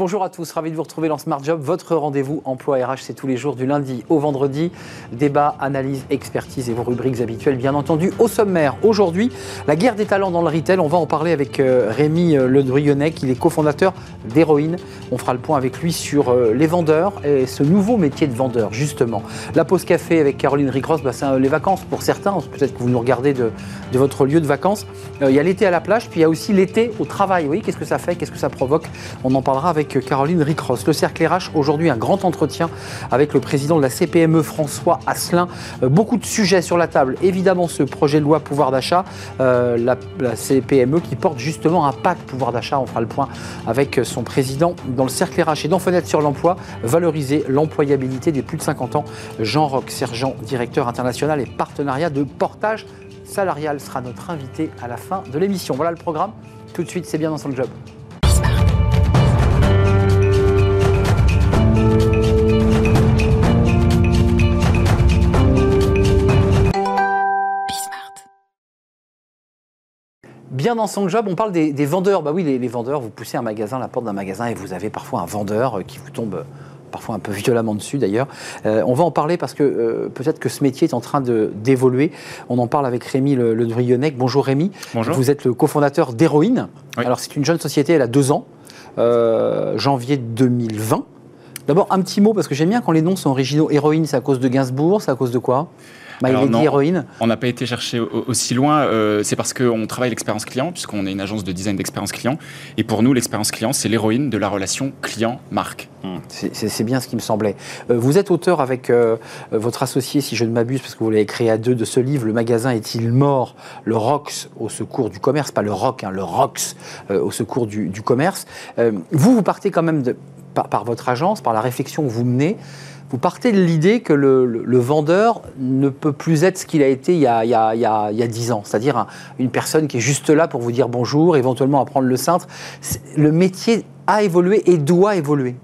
Bonjour à tous, ravi de vous retrouver dans Smart Job. Votre rendez-vous emploi RH, c'est tous les jours du lundi au vendredi. Débat, analyse, expertise et vos rubriques habituelles, bien entendu, au sommaire. Aujourd'hui, la guerre des talents dans le retail. On va en parler avec euh, Rémi euh, Le Druyonnec. Il est cofondateur d'Héroïne. On fera le point avec lui sur euh, les vendeurs et ce nouveau métier de vendeur, justement. La pause café avec Caroline Ricross, bah, c'est les vacances pour certains. Peut-être que vous nous regardez de, votre lieu de vacances. Il y a l'été à la plage, puis il y a aussi l'été au travail. Qu'est-ce que ça fait? Qu'est-ce que ça provoque? On en parlera avec Caroline Ricross. Le cercle RH, aujourd'hui, un grand entretien avec le président de la CPME, François Asselin. Euh, beaucoup de sujets sur la table. Évidemment, ce projet de loi pouvoir d'achat, euh, la, CPME qui porte justement un pacte pouvoir d'achat. On fera le point avec son président dans le cercle RH et dans Fenêtre sur l'emploi, valoriser l'employabilité des plus de 50 ans. Jean Roch, sergent, directeur international et partenariat de portage salarial, sera notre invité à la fin de l'émission. Voilà le programme. Tout de suite, c'est bien dans son job. Bien dans son job. On parle des, vendeurs. Bah oui, les, vendeurs, vous poussez un magasin, la porte d'un magasin, et vous avez parfois un vendeur euh, qui vous tombe euh, parfois un peu violemment dessus d'ailleurs. Euh, on va en parler parce que peut-être que ce métier est en train d'évoluer. On en parle avec Rémi Le, le Bonjour Rémi. Bonjour. Vous êtes le cofondateur d'Héroïne. Alors c'est une jeune société, elle a deux ans, janvier 2020. D'abord un petit mot parce que j'aime bien quand les noms sont originaux. Héroïne, c'est à cause de Gainsbourg, c'est à cause de quoi? Bah, héroïne. On n'a pas été chercher aussi loin. Euh, c'est parce qu'on travaille l'expérience client, puisqu'on est une agence de design d'expérience client. Et pour nous, l'expérience client, c'est l'héroïne de la relation client-marque. Hmm. C'est bien ce qui me semblait. Euh, vous êtes auteur avec euh, votre associé, si je ne m'abuse, parce que vous l'avez créé à deux, de ce livre, Le magasin est-il mort? Le ROX au secours du commerce, pas le ROC, hein, le ROX au secours du, commerce. vous, vous partez quand même de, par votre agence, par la réflexion que vous menez, vous partez de l'idée que le, vendeur ne peut plus être ce qu'il a été il y a, il 10 ans, c'est-à-dire une personne qui est juste là pour vous dire bonjour, éventuellement apprendre le cintre. Le métier a évolué et doit évoluer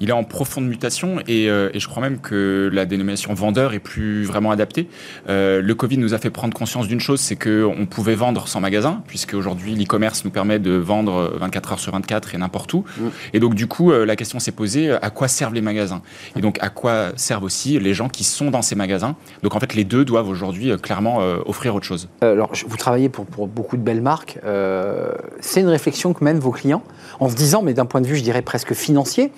il est en profonde mutation euh, et, je crois même que la dénomination vendeur est plus vraiment adaptée. Euh, le Covid nous a fait prendre conscience d'une chose, c'est qu'on pouvait vendre sans magasin, puisque aujourd'hui l'e-commerce nous permet de vendre 24 heures sur 24 et n'importe où. Mm. Et donc du coup, euh, la question s'est posée, à quoi servent les magasins? Et donc à quoi servent aussi les gens qui sont dans ces magasins? Donc en fait, les deux doivent aujourd'hui clairement offrir autre chose. Alors, vous travaillez pour, pour beaucoup de belles marques. c'est une réflexion que mènent vos clients en se disant, mais d'un point de vue, je dirais presque financier,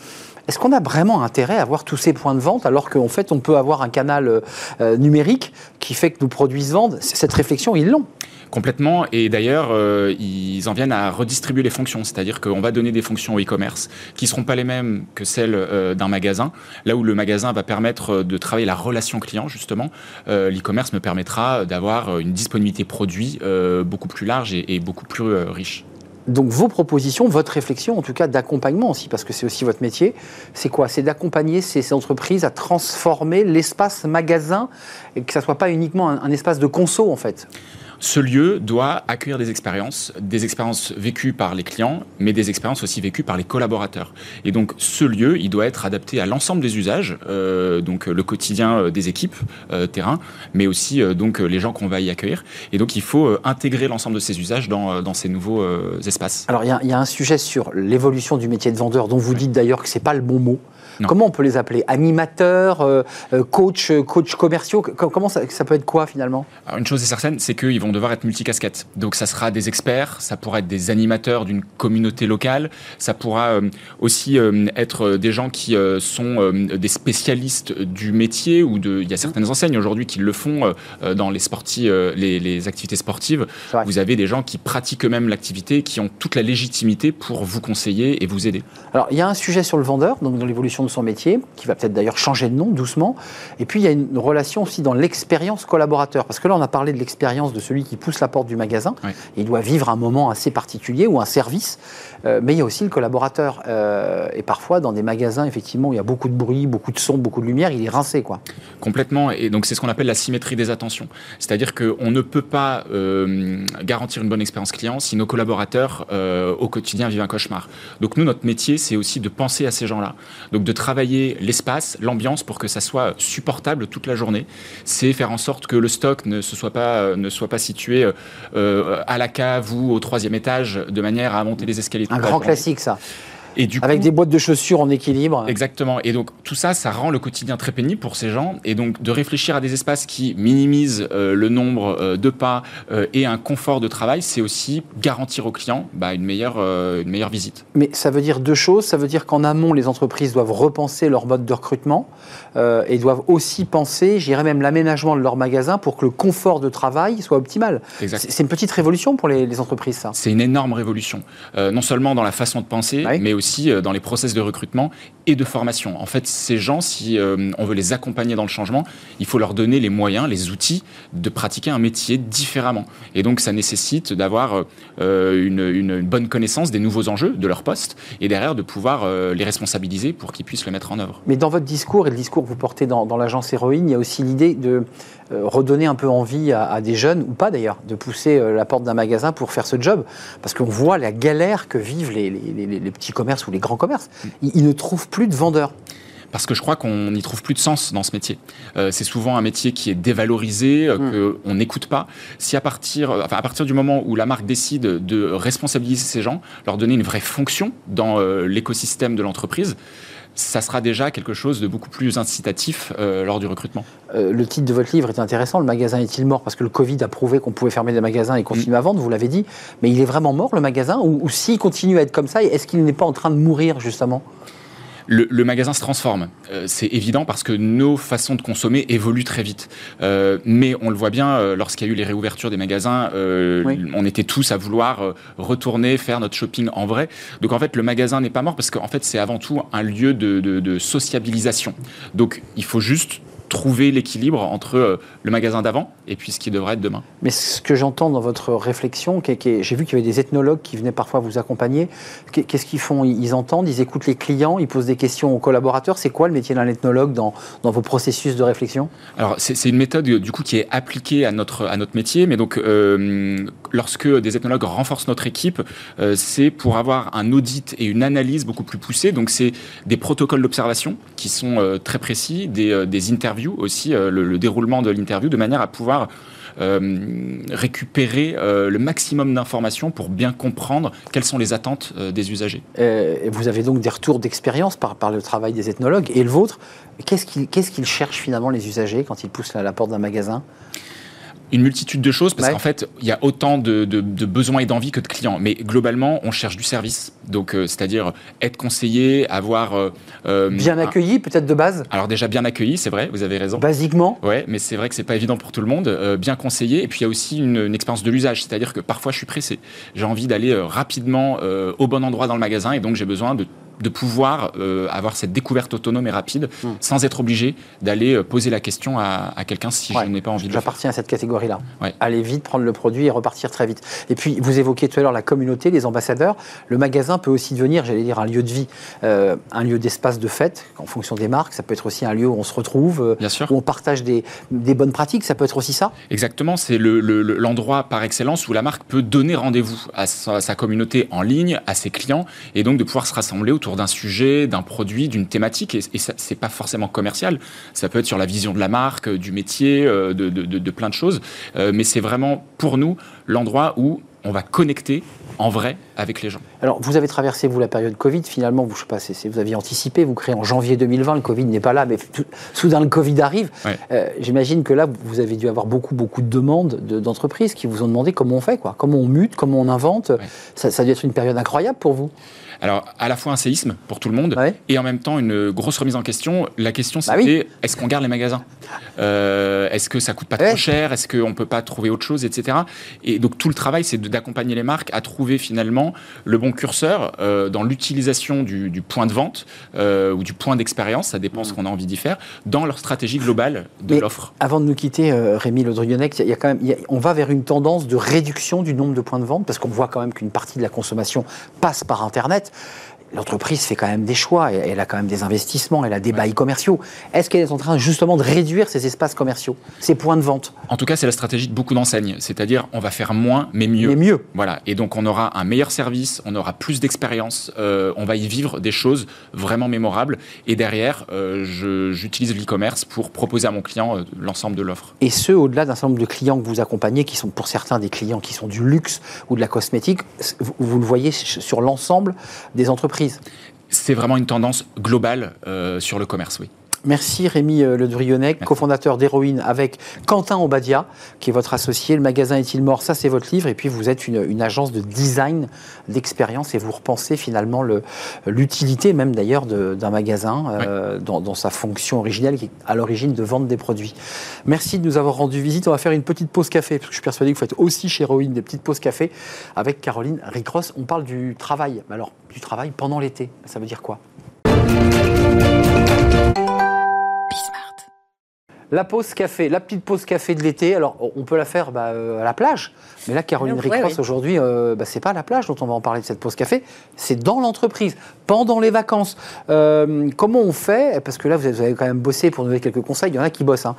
est-ce qu'on a vraiment intérêt à avoir tous ces points de vente alors qu'en fait on peut avoir un canal euh, numérique qui fait que nos produits se vendent? Cette réflexion, ils l'ont. Complètement. Et d'ailleurs, euh, ils en viennent à redistribuer les fonctions. C'est-à-dire qu'on va donner des fonctions au e-commerce qui ne seront pas les mêmes que celles euh, d'un magasin. Là où le magasin va permettre de travailler la relation client, justement, l'e-commerce me permettra d'avoir une disponibilité produit beaucoup plus large et beaucoup plus riche donc vos propositions, votre réflexion, en tout cas d'accompagnement aussi, parce que c'est aussi votre métier, c'est quoi? C'est d'accompagner ces, entreprises à transformer l'espace magasin et que ça ne soit pas uniquement un, un espace de conso en fait? Ce lieu doit accueillir des expériences, des expériences vécues par les clients, mais des expériences aussi vécues par les collaborateurs. Et donc ce lieu, il doit être adapté à l'ensemble des usages, euh, donc le quotidien euh, des équipes euh, terrain, mais aussi donc les gens qu'on va y accueillir. Et donc il faut intégrer l'ensemble de ces usages dans, dans ces nouveaux espaces. Alors il y, a un sujet sur l'évolution du métier de vendeur, dont vous dites d'ailleurs que c'est pas le bon mot. Comment on peut les appeler Animateurs, euh, euh, coach, euh, coach commerciaux Comment ça, peut être quoi finalement? Une chose est certaine, c'est qu'ils vont devoir être multicasquettes. Donc ça sera des experts, ça pourra être des animateurs d'une communauté locale, ça pourra aussi être des gens qui sont des spécialistes du métier ou de. Il y a certaines enseignes aujourd'hui qui le font dans les, sportifs, les, activités sportives. Vous avez des gens qui pratiquent eux-mêmes l'activité, qui ont toute la légitimité pour vous conseiller et vous aider. Alors il y a un sujet sur le vendeur, donc dans l'évolution de son métier, qui va peut-être d'ailleurs changer de nom doucement. Et puis il y a une relation aussi dans l'expérience collaborateur, parce que là on a parlé de l'expérience de celui qui pousse la porte du magasin, il doit vivre un moment assez particulier ou un service, euh, mais il y a aussi le collaborateur. Euh, et parfois dans des magasins effectivement où il y a beaucoup de bruit, beaucoup de son, beaucoup de lumière, il est rincé quoi. Complètement, et donc c'est ce qu'on appelle la symétrie des attentions. C'est-à-dire qu'on ne peut pas euh, garantir une bonne expérience client si nos collaborateurs au quotidien vivent un cauchemar. Donc nous notre métier c'est aussi de penser à ces gens-là. Donc de travailler l'espace, l'ambiance pour que ça soit supportable toute la journée. C'est faire en sorte que le stock ne, se soit, pas, euh, ne soit pas situé euh, à la cave ou au troisième étage de manière à monter les escaliers. Un grand classique, ça. Et du Avec des boîtes de chaussures en équilibre. Exactement. Et donc tout ça, ça rend le quotidien très pénible pour ces gens. Et donc de réfléchir à des espaces qui minimisent euh, le nombre euh, de pas euh, et un confort de travail, c'est aussi garantir aux clients bah, une, meilleure, une meilleure visite. Mais ça veut dire deux choses. Ça veut dire qu'en amont, les entreprises doivent repenser leur mode de recrutement et doivent aussi penser, j'irais même l'aménagement de leur magasin pour que le confort de travail soit optimal. C'est une petite révolution pour les, entreprises, ça. C'est une énorme révolution. non seulement dans la façon de penser, mais aussi dans les process de recrutement et de formation. En fait, ces gens, si on veut les accompagner dans le changement, il faut leur donner les moyens, les outils de pratiquer un métier différemment. Et donc, ça nécessite d'avoir euh, une, bonne connaissance des nouveaux enjeux de leur poste et derrière de pouvoir euh, les responsabiliser pour qu'ils puissent le mettre en œuvre. Mais dans votre discours et le discours que vous portez dans, l'agence Héroïne, il y a aussi l'idée de euh, redonner un peu envie à, des jeunes, ou pas d'ailleurs, de pousser la porte d'un magasin pour faire ce job. Parce qu'on voit la galère que vivent les, petits commerces ou les grands commerces. ils ne trouvent plus de vendeurs parce que je crois qu'on n'y trouve plus de sens dans ce métier. Euh, c'est souvent un métier qui est dévalorisé, euh, mm. qu'on n'écoute pas. Si à partir, euh, enfin, à partir du moment où la marque décide de responsabiliser ces gens, leur donner une vraie fonction dans l'écosystème de l'entreprise, ça sera déjà quelque chose de beaucoup plus incitatif lors du recrutement. le titre de votre livre est intéressant, Le magasin est-il mort? Parce que le Covid a prouvé qu'on pouvait fermer des magasins et continuer mm. à vendre, vous l'avez dit. Mais il est vraiment mort, le magasin? Ou, ou s'il continue à être comme ça, est-ce qu'il n'est pas en train de mourir, justement? Le, magasin se transforme. Euh, c'est évident parce que nos façons de consommer évoluent très vite. Euh, mais on le voit bien, euh, lorsqu'il y a eu les réouvertures des magasins, on était tous à vouloir retourner faire notre shopping en vrai. Donc en fait, le magasin n'est pas mort parce qu'en fait, c'est avant tout un lieu de sociabilisation. Donc il faut juste trouver l'équilibre entre euh, le magasin d'avant et puis ce qui devrait être demain. Mais ce que j'entends dans votre réflexion, j'ai vu qu'il y avait des ethnologues qui venaient parfois vous accompagner. Qu'est-ce qu'ils font? Ils entendent, ils écoutent les clients, ils posent des questions aux collaborateurs. C'est quoi le métier d'un ethnologue dans, dans vos processus de réflexion? Alors c'est une méthode du coup qui est appliquée à notre, à notre métier, mais donc euh, lorsque des ethnologues renforcent notre équipe, euh, c'est pour avoir un audit et une analyse beaucoup plus poussée. Donc c'est des protocoles d'observation qui sont très précis, des, des interviews aussi, euh, le, déroulement de l'interview, de manière à pouvoir euh, récupérer euh, le maximum d'informations pour bien comprendre quelles sont les attentes des usagers. Vous avez donc des retours d'expérience par, le travail des ethnologues et le vôtre. Qu'est-ce qu'ils cherchent finalement les usagers quand ils poussent la porte d'un magasin? Une multitude de choses parce qu'en fait, il y a autant de, besoins et d'envies que de clients. Mais globalement, on cherche du service. Donc, euh, c'est-à-dire être conseillé, avoir. Euh, euh, bien accueilli, peut-être de base? Alors, déjà bien accueilli, c'est vrai, vous avez raison. Basiquement? Ouais, mais c'est vrai que c'est pas évident pour tout le monde. bien conseillé. Et puis, il y a aussi une, une expérience de l'usage. C'est-à-dire que parfois, je suis pressé. J'ai envie d'aller rapidement au bon endroit dans le magasin et donc j'ai besoin de de pouvoir euh, avoir cette découverte autonome et rapide hmm. sans être obligé d'aller euh, poser la question à, quelqu'un si je n'ai pas envie de J'appartiens à cette catégorie-là. Aller vite, prendre le produit et repartir très vite. Et puis, vous évoquiez tout à l'heure la communauté, les ambassadeurs. Le magasin peut aussi devenir, j'allais dire, un lieu de vie, euh, un lieu d'espace de fête en fonction des marques. Ça peut être aussi un lieu où on se retrouve, où on partage des, bonnes pratiques. Ça peut être aussi ça Exactement. C'est l'endroit le, par excellence où la marque peut donner rendez-vous à sa, à sa communauté en ligne, à ses clients, et donc de pouvoir se rassembler autour d'un sujet, d'un produit, d'une thématique, et, et ça, c'est pas forcément commercial. Ça peut être sur la vision de la marque, du métier, euh, de, plein de choses. Euh, mais c'est vraiment pour nous l'endroit où on va connecter en vrai avec les gens. Alors, vous avez traversé, vous, la période Covid. Finalement, vous, je sais pas, vous aviez anticipé, vous créez en janvier 2020, le Covid n'est pas là, mais soudain, le Covid arrive. Euh, j'imagine que là, vous avez dû avoir beaucoup, beaucoup de demandes d'entreprises qui vous ont demandé comment on fait, quoi, comment on mute, comment on invente. Ça, ça a dû être une période incroyable pour vous. Alors, à la fois un séisme pour tout le monde et en même temps une grosse remise en question. La question, bah c'était est-ce qu'on garde les magasins? Euh, Est-ce que ça coûte pas trop cher? Est-ce qu'on peut pas trouver autre chose, etc. Et donc, tout le travail, c'est d'accompagner les marques à trouver finalement le bon curseur euh, dans l'utilisation du, point de vente euh, ou du point d'expérience, ça dépend ce qu'on a envie d'y faire, dans leur stratégie globale de l'offre. Avant de nous quitter, Rémi Lodrionec, il y a quand même, on va vers une tendance de réduction du nombre de points de vente parce qu'on voit quand même qu'une partie de la consommation passe par Internet l'entreprise fait quand même des choix, elle a quand même des investissements, elle a des bails commerciaux. Est-ce qu'elle est en train justement de réduire ces espaces commerciaux, ces points de vente? En tout cas, c'est la stratégie de beaucoup d'enseignes, c'est-à-dire on va faire moins mais mieux. Mais mieux. Voilà, et donc on aura un meilleur service, on aura plus d'expérience, euh, on va y vivre des choses vraiment mémorables. Et derrière, euh, j'utilise l'e-commerce pour proposer à mon client euh, l'ensemble de l'offre. Et ce, au-delà d'un certain nombre de clients que vous accompagnez, qui sont pour certains des clients qui sont du luxe ou de la cosmétique, vous le voyez sur l'ensemble des entreprises C'est vraiment une tendance globale sur le commerce, oui. Merci Rémi euh, Le Drionnet, cofondateur d'Héroïne avec Quentin Obadia, qui est votre associé. Le magasin Est-il mort? Ça, c'est votre livre. Et puis, vous êtes une, agence de design, d'expérience, et vous repensez finalement l'utilité même d'ailleurs d'un magasin euh, dans, sa fonction originelle, qui est à l'origine de vendre des produits. Merci de nous avoir rendu visite. On va faire une petite pause café, parce que je suis persuadé que vous faites aussi chez Héroïne des petites pauses café avec Caroline Ricross. On parle du travail. Alors, du travail pendant l'été, ça veut dire quoi? La pause café, la petite pause café de l'été, alors on peut la faire bah, euh, à la plage, mais là, Caroline Ricross, aujourd'hui, euh, bah, c'est pas à la plage dont on va en parler de cette pause café, c'est dans l'entreprise, pendant les vacances. Euh, comment on fait? Parce que là, vous avez quand même bossé pour nous donner quelques conseils, il y en a qui bossent. Hein.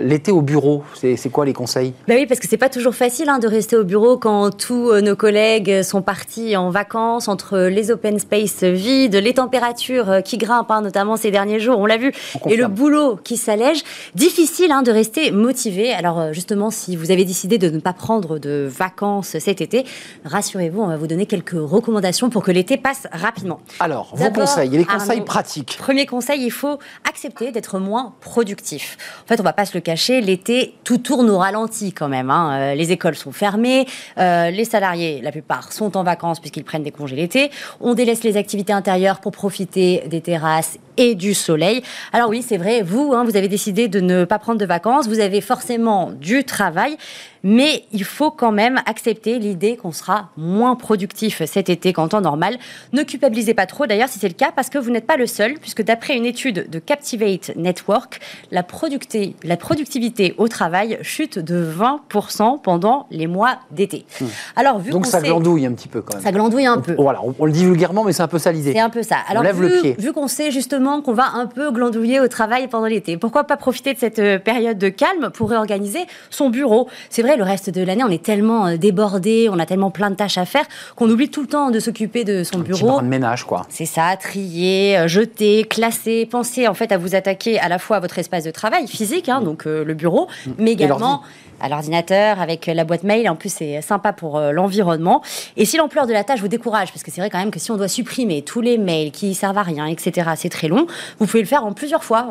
l'été au bureau, c'est quoi les conseils? Bah Oui, parce que c'est pas toujours facile hein, de rester au bureau quand tous nos collègues sont partis en vacances, entre les open space vides, les températures qui grimpent, hein, notamment ces derniers jours, on l'a vu, et le boulot qui s'allège. Difficile hein, de rester motivé. Alors euh, justement, si vous avez décidé de ne pas prendre de vacances cet été, rassurez-vous, on va vous donner quelques recommandations pour que l'été passe rapidement. Alors, vos conseils, les conseils pratiques. Premier conseil, il faut accepter d'être moins productif. En fait, on va pas se le cacher, l'été, tout tourne au ralenti quand même. Hein. Euh, les écoles sont fermées, euh, les salariés, la plupart, sont en vacances puisqu'ils prennent des congés l'été. On délaisse les activités intérieures pour profiter des terrasses et du soleil. Alors oui, c'est vrai, vous, hein, vous avez décidé de ne pas prendre de vacances, vous avez forcément du travail, mais il faut quand même accepter l'idée qu'on sera moins productif cet été qu'en temps normal. Ne culpabilisez pas trop d'ailleurs si c'est le cas, parce que vous n'êtes pas le seul, puisque d'après une étude de Captivate Network, la, productivité au travail chute de 20% pendant les mois d'été. Hmm. Alors, vu Donc ça glandouille un petit peu quand même. Ça glandouille un peu. Voilà, on, le dit vulgairement, mais c'est un peu ça l'idée. C'est un peu ça. Alors, lève vu, le pied. vu qu'on sait justement qu'on va un peu glandouiller au travail pendant l'été, pourquoi pas profiter de cette euh, période de calme pour réorganiser son bureau? C'est vrai, le reste de l'année, on est tellement euh, débordé, on a tellement plein de tâches à faire qu'on oublie tout le temps de s'occuper de son bureau. Petit de ménage, quoi. C'est ça, trier, euh, jeter, classer, penser en fait à vous attaquer à la fois à votre espace de travail physique, hein, donc euh, le bureau, mm. mais également à l'ordinateur, avec la boîte mail. En plus, c'est sympa pour l'environnement. Et si l'ampleur de la tâche vous décourage, parce que c'est vrai quand même que si on doit supprimer tous les mails qui servent à rien, etc., c'est très long, vous pouvez le faire en plusieurs fois.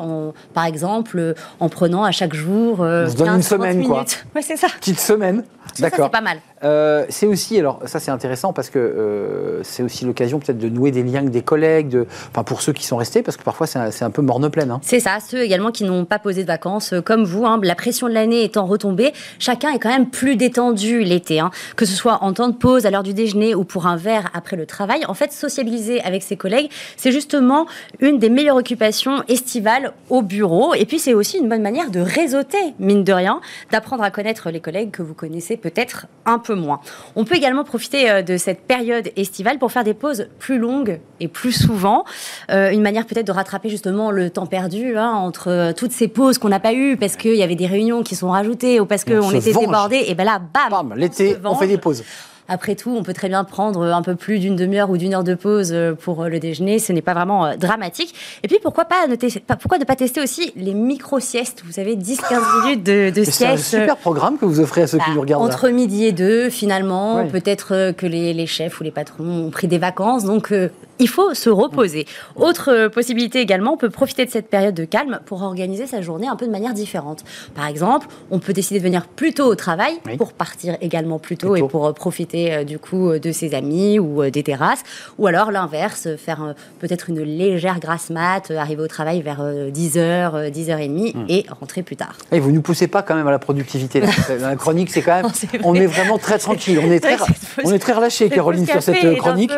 par exemple, en prenant à chaque jour. Euh, une semaine, minutes. quoi. Ouais, c'est ça. Petite semaine. D'accord. C'est pas mal. Euh, c'est aussi, alors ça c'est intéressant parce que euh, c'est aussi l'occasion peut-être de nouer des liens avec des collègues, enfin pour ceux qui sont restés, parce que parfois c'est un, peu morne pleine. Hein. C'est ça, ceux également qui n'ont pas posé de vacances, euh, comme vous, hein, la pression de l'année étant retombée, chacun est quand même plus détendu l'été, hein, que ce soit en temps de pause, à l'heure du déjeuner ou pour un verre après le travail. En fait, sociabiliser avec ses collègues, c'est justement une des meilleures occupations estivales au bureau. Et puis c'est aussi une bonne manière de réseauter, mine de rien, d'apprendre à connaître les collègues que vous connaissez peut-être un peu moins. On peut également profiter euh, de cette période estivale pour faire des pauses plus longues et plus souvent. Euh, une manière peut-être de rattraper justement le temps perdu hein, entre euh, toutes ces pauses qu'on n'a pas eues parce qu'il y avait des réunions qui sont rajoutées ou parce qu'on était débordé. Et ben là, bam, l'été, on fait des pauses. Après tout, on peut très bien prendre un peu plus d'une demi-heure ou d'une heure de pause euh, pour euh, le déjeuner. Ce n'est pas vraiment euh, dramatique. Et puis, pourquoi, pas ne pourquoi ne pas tester aussi les micro-siestes? Vous savez, 10-15 minutes de, de sieste. C'est un super programme que vous offrez à ceux qui bah, nous regardent. Entre midi et deux, finalement, peut-être que les, chefs ou les patrons ont pris des vacances. Donc, il faut se reposer. Autre possibilité également, on peut profiter de cette période de calme pour organiser sa journée un peu de manière différente. Par exemple, on peut décider de venir plus tôt au travail pour partir également plus tôt, et pour profiter euh, du coup euh, de ses amis ou euh, des terrasses, ou alors l'inverse, faire peut-être une légère grasse mat, arriver au travail vers 10h, 10h30 et rentrer plus tard. Et vous ne nous poussez pas quand même à la productivité. la chronique, c'est quand même, on est vraiment très tranquille, on est très, on est très relâché, Caroline, sur cette chronique.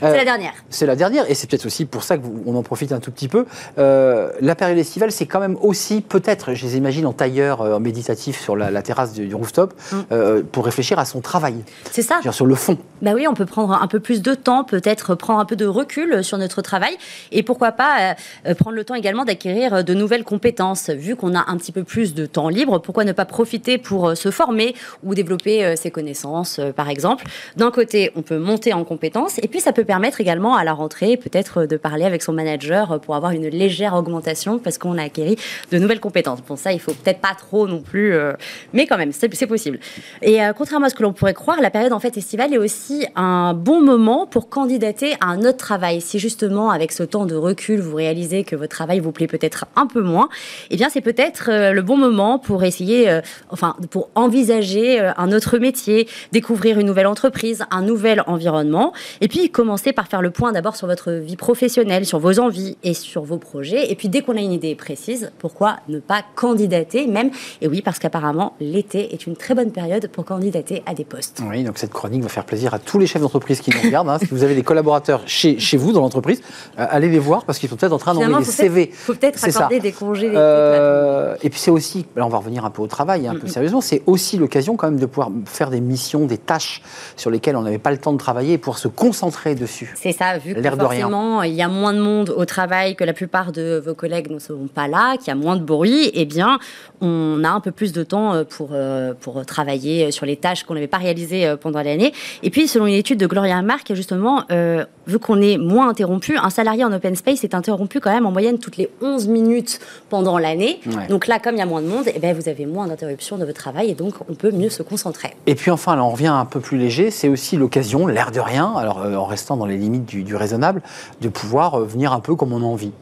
c'est la dernière. C'est la dernière, et c'est peut-être aussi pour ça qu'on en profite un tout petit peu. la période estivale, c'est quand même aussi peut-être, je les imagine en tailleur méditatif sur la, terrasse du, rooftop, mm. pour réfléchir à son travail. C'est ça sur le fond. Bah oui, on peut prendre un peu plus de temps, peut-être prendre un peu de recul sur notre travail et pourquoi pas euh, euh, prendre le temps également d'acquérir de nouvelles compétences. Vu qu'on a un petit peu plus de temps libre, pourquoi ne pas profiter pour euh, se former ou développer ses connaissances, par exemple. D'un côté, on peut monter en compétences et puis ça peut permettre également à la rentrée, peut-être de parler avec son manager pour avoir une légère augmentation parce qu'on a acquéri de nouvelles compétences. Pour ça, il faut peut-être pas trop non plus, mais quand même, c'est possible. Et contrairement à ce que l'on pourrait croire, la période en fait estivale est aussi un bon moment pour candidater à un autre travail. Si justement, avec ce temps de recul, vous réalisez que votre travail vous plaît peut-être un peu moins, eh bien, c'est peut-être le bon moment pour essayer, enfin, pour envisager un autre métier, découvrir une nouvelle entreprise, un nouvel environnement. Et puis, commencer par faire le point d'abord sur votre vie professionnelle, sur vos envies et sur vos projets. Et puis, dès qu'on a une idée précise, pourquoi ne pas candidater même? Et oui, parce qu'apparemment, l'été est une très bonne période pour candidater à des postes. Oui, donc cette chronique va faire plaisir à tous les chefs d'entreprise qui nous regardent. Hein. si vous avez des collaborateurs chez, chez vous dans l'entreprise, euh, allez les voir parce qu'ils sont peut-être en train d'envoyer des CV. Il faut peut-être accorder des congés. Euh, et puis c'est aussi, là on va revenir un peu au travail, un peu sérieusement, c'est aussi l'occasion quand même de pouvoir faire des missions, des tâches sur lesquelles on n'avait pas le temps de travailler et pouvoir se concentrer dessus. C'est ça, vu que forcément il y a moins de monde au travail, que la plupart de vos collègues ne sont pas là, qu'il y a moins de bruit, eh bien on a un peu plus de temps euh, pour, euh, pour travailler sur les tâches qu'on n'avait pas réalisées euh, pendant l'année. Et puis selon une étude de Gloria Mark, justement, vu qu'on est moins interrompu, un salarié en open space est interrompu quand même en moyenne toutes les 11 minutes pendant l'année. Donc là, comme il y a moins de monde, eh bien, vous avez moins d'interruptions de votre travail et donc on peut mieux se concentrer. Et puis enfin, là, on revient un peu plus léger, c'est aussi l'occasion, l'air de rien, alors euh, en restant dans les limites du, raisonnable, de pouvoir euh, venir un peu comme on a envie.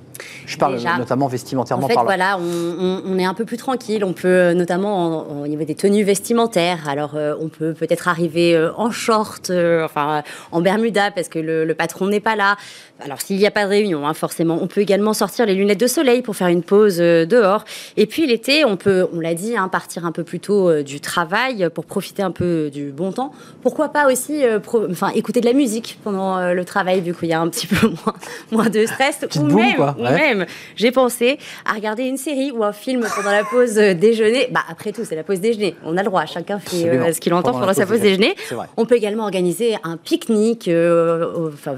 Je parle notamment vestimentairement en fait, Voilà, on, est un peu plus tranquille. On peut, euh, notamment au niveau des tenues vestimentaires, alors on peut peut-être arriver en short, enfin en bermuda parce que le patron n'est pas là. Alors s'il n'y a pas de réunion, hein, forcément, on peut également sortir les lunettes de soleil pour faire une pause euh, dehors. Et puis l'été, on peut, on l'a dit, hein, partir un peu plus tôt euh, du travail pour profiter un peu du bon temps. Pourquoi pas aussi, euh, enfin, écouter de la musique pendant le travail, vu qu'il y a un petit peu moins, moins de stress. ou même, même j'ai pensé à regarder une série ou un film pendant la pause déjeuner. Bah après tout, c'est la pause déjeuner. On a le droit, chacun fait ce qu'il entend pendant, sa pause déjeuner. On peut également organiser un pique-nique, enfin,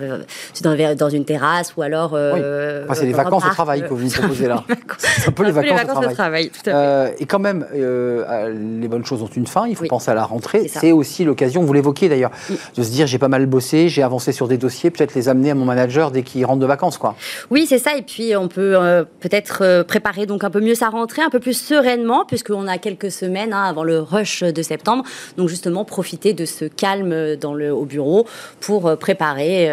dans, dans une terrasse ou alors. Euh, c'est les vacances au travail que vous nous proposez là. c'est un peu les vacances, au travail. tout à fait. Euh, et quand même, euh, les bonnes choses ont une fin. Il faut penser à la rentrée. C'est aussi l'occasion, vous l'évoquiez d'ailleurs, de se dire j'ai pas mal bossé, j'ai avancé sur des dossiers, peut-être les amener à mon manager dès qu'il rentre de vacances, quoi. Oui, c'est ça. Et puis on peut peut-être préparer donc un peu mieux sa rentrée, un peu plus sereinement, puisqu'on a quelques semaines hein, avant le rush de septembre. Donc justement, profiter de ce calme dans le, au bureau pour préparer,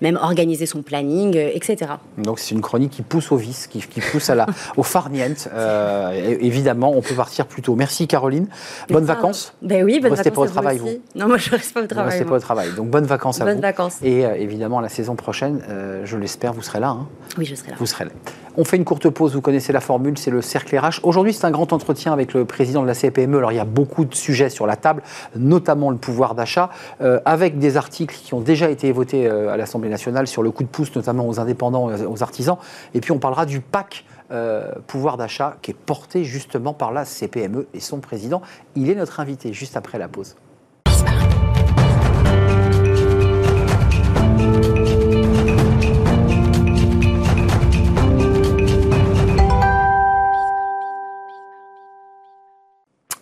même organiser son planning, euh, etc. Donc c'est une chronique qui pousse au vice, qui, pousse à la, au farniente. Euh, évidemment, on peut partir plus tôt. Merci Caroline. Bonnes vacances. Ben oui, bonnes vacances. pas au travail, vous. Non, moi je reste pas au travail. Vous restez pas au travail. Donc bonnes vacances à bonnes vous. vacances. Et euh, évidemment, la saison prochaine, je l'espère, vous serez là. Hein. oui, je Vous serez. On fait une courte pause, vous connaissez la formule, c'est le cercle RH. Aujourd'hui, c'est un grand entretien avec le président de la CPME. Alors, il y a beaucoup de sujets sur la table, notamment le pouvoir d'achat, euh, avec des articles qui ont déjà été votés euh, à l'Assemblée nationale sur le coup de pouce, notamment aux indépendants, et aux artisans. Et puis, on parlera du PAC. Euh, pouvoir d'achat qui est porté justement par la CPME et son président. Il est notre invité juste après la pause.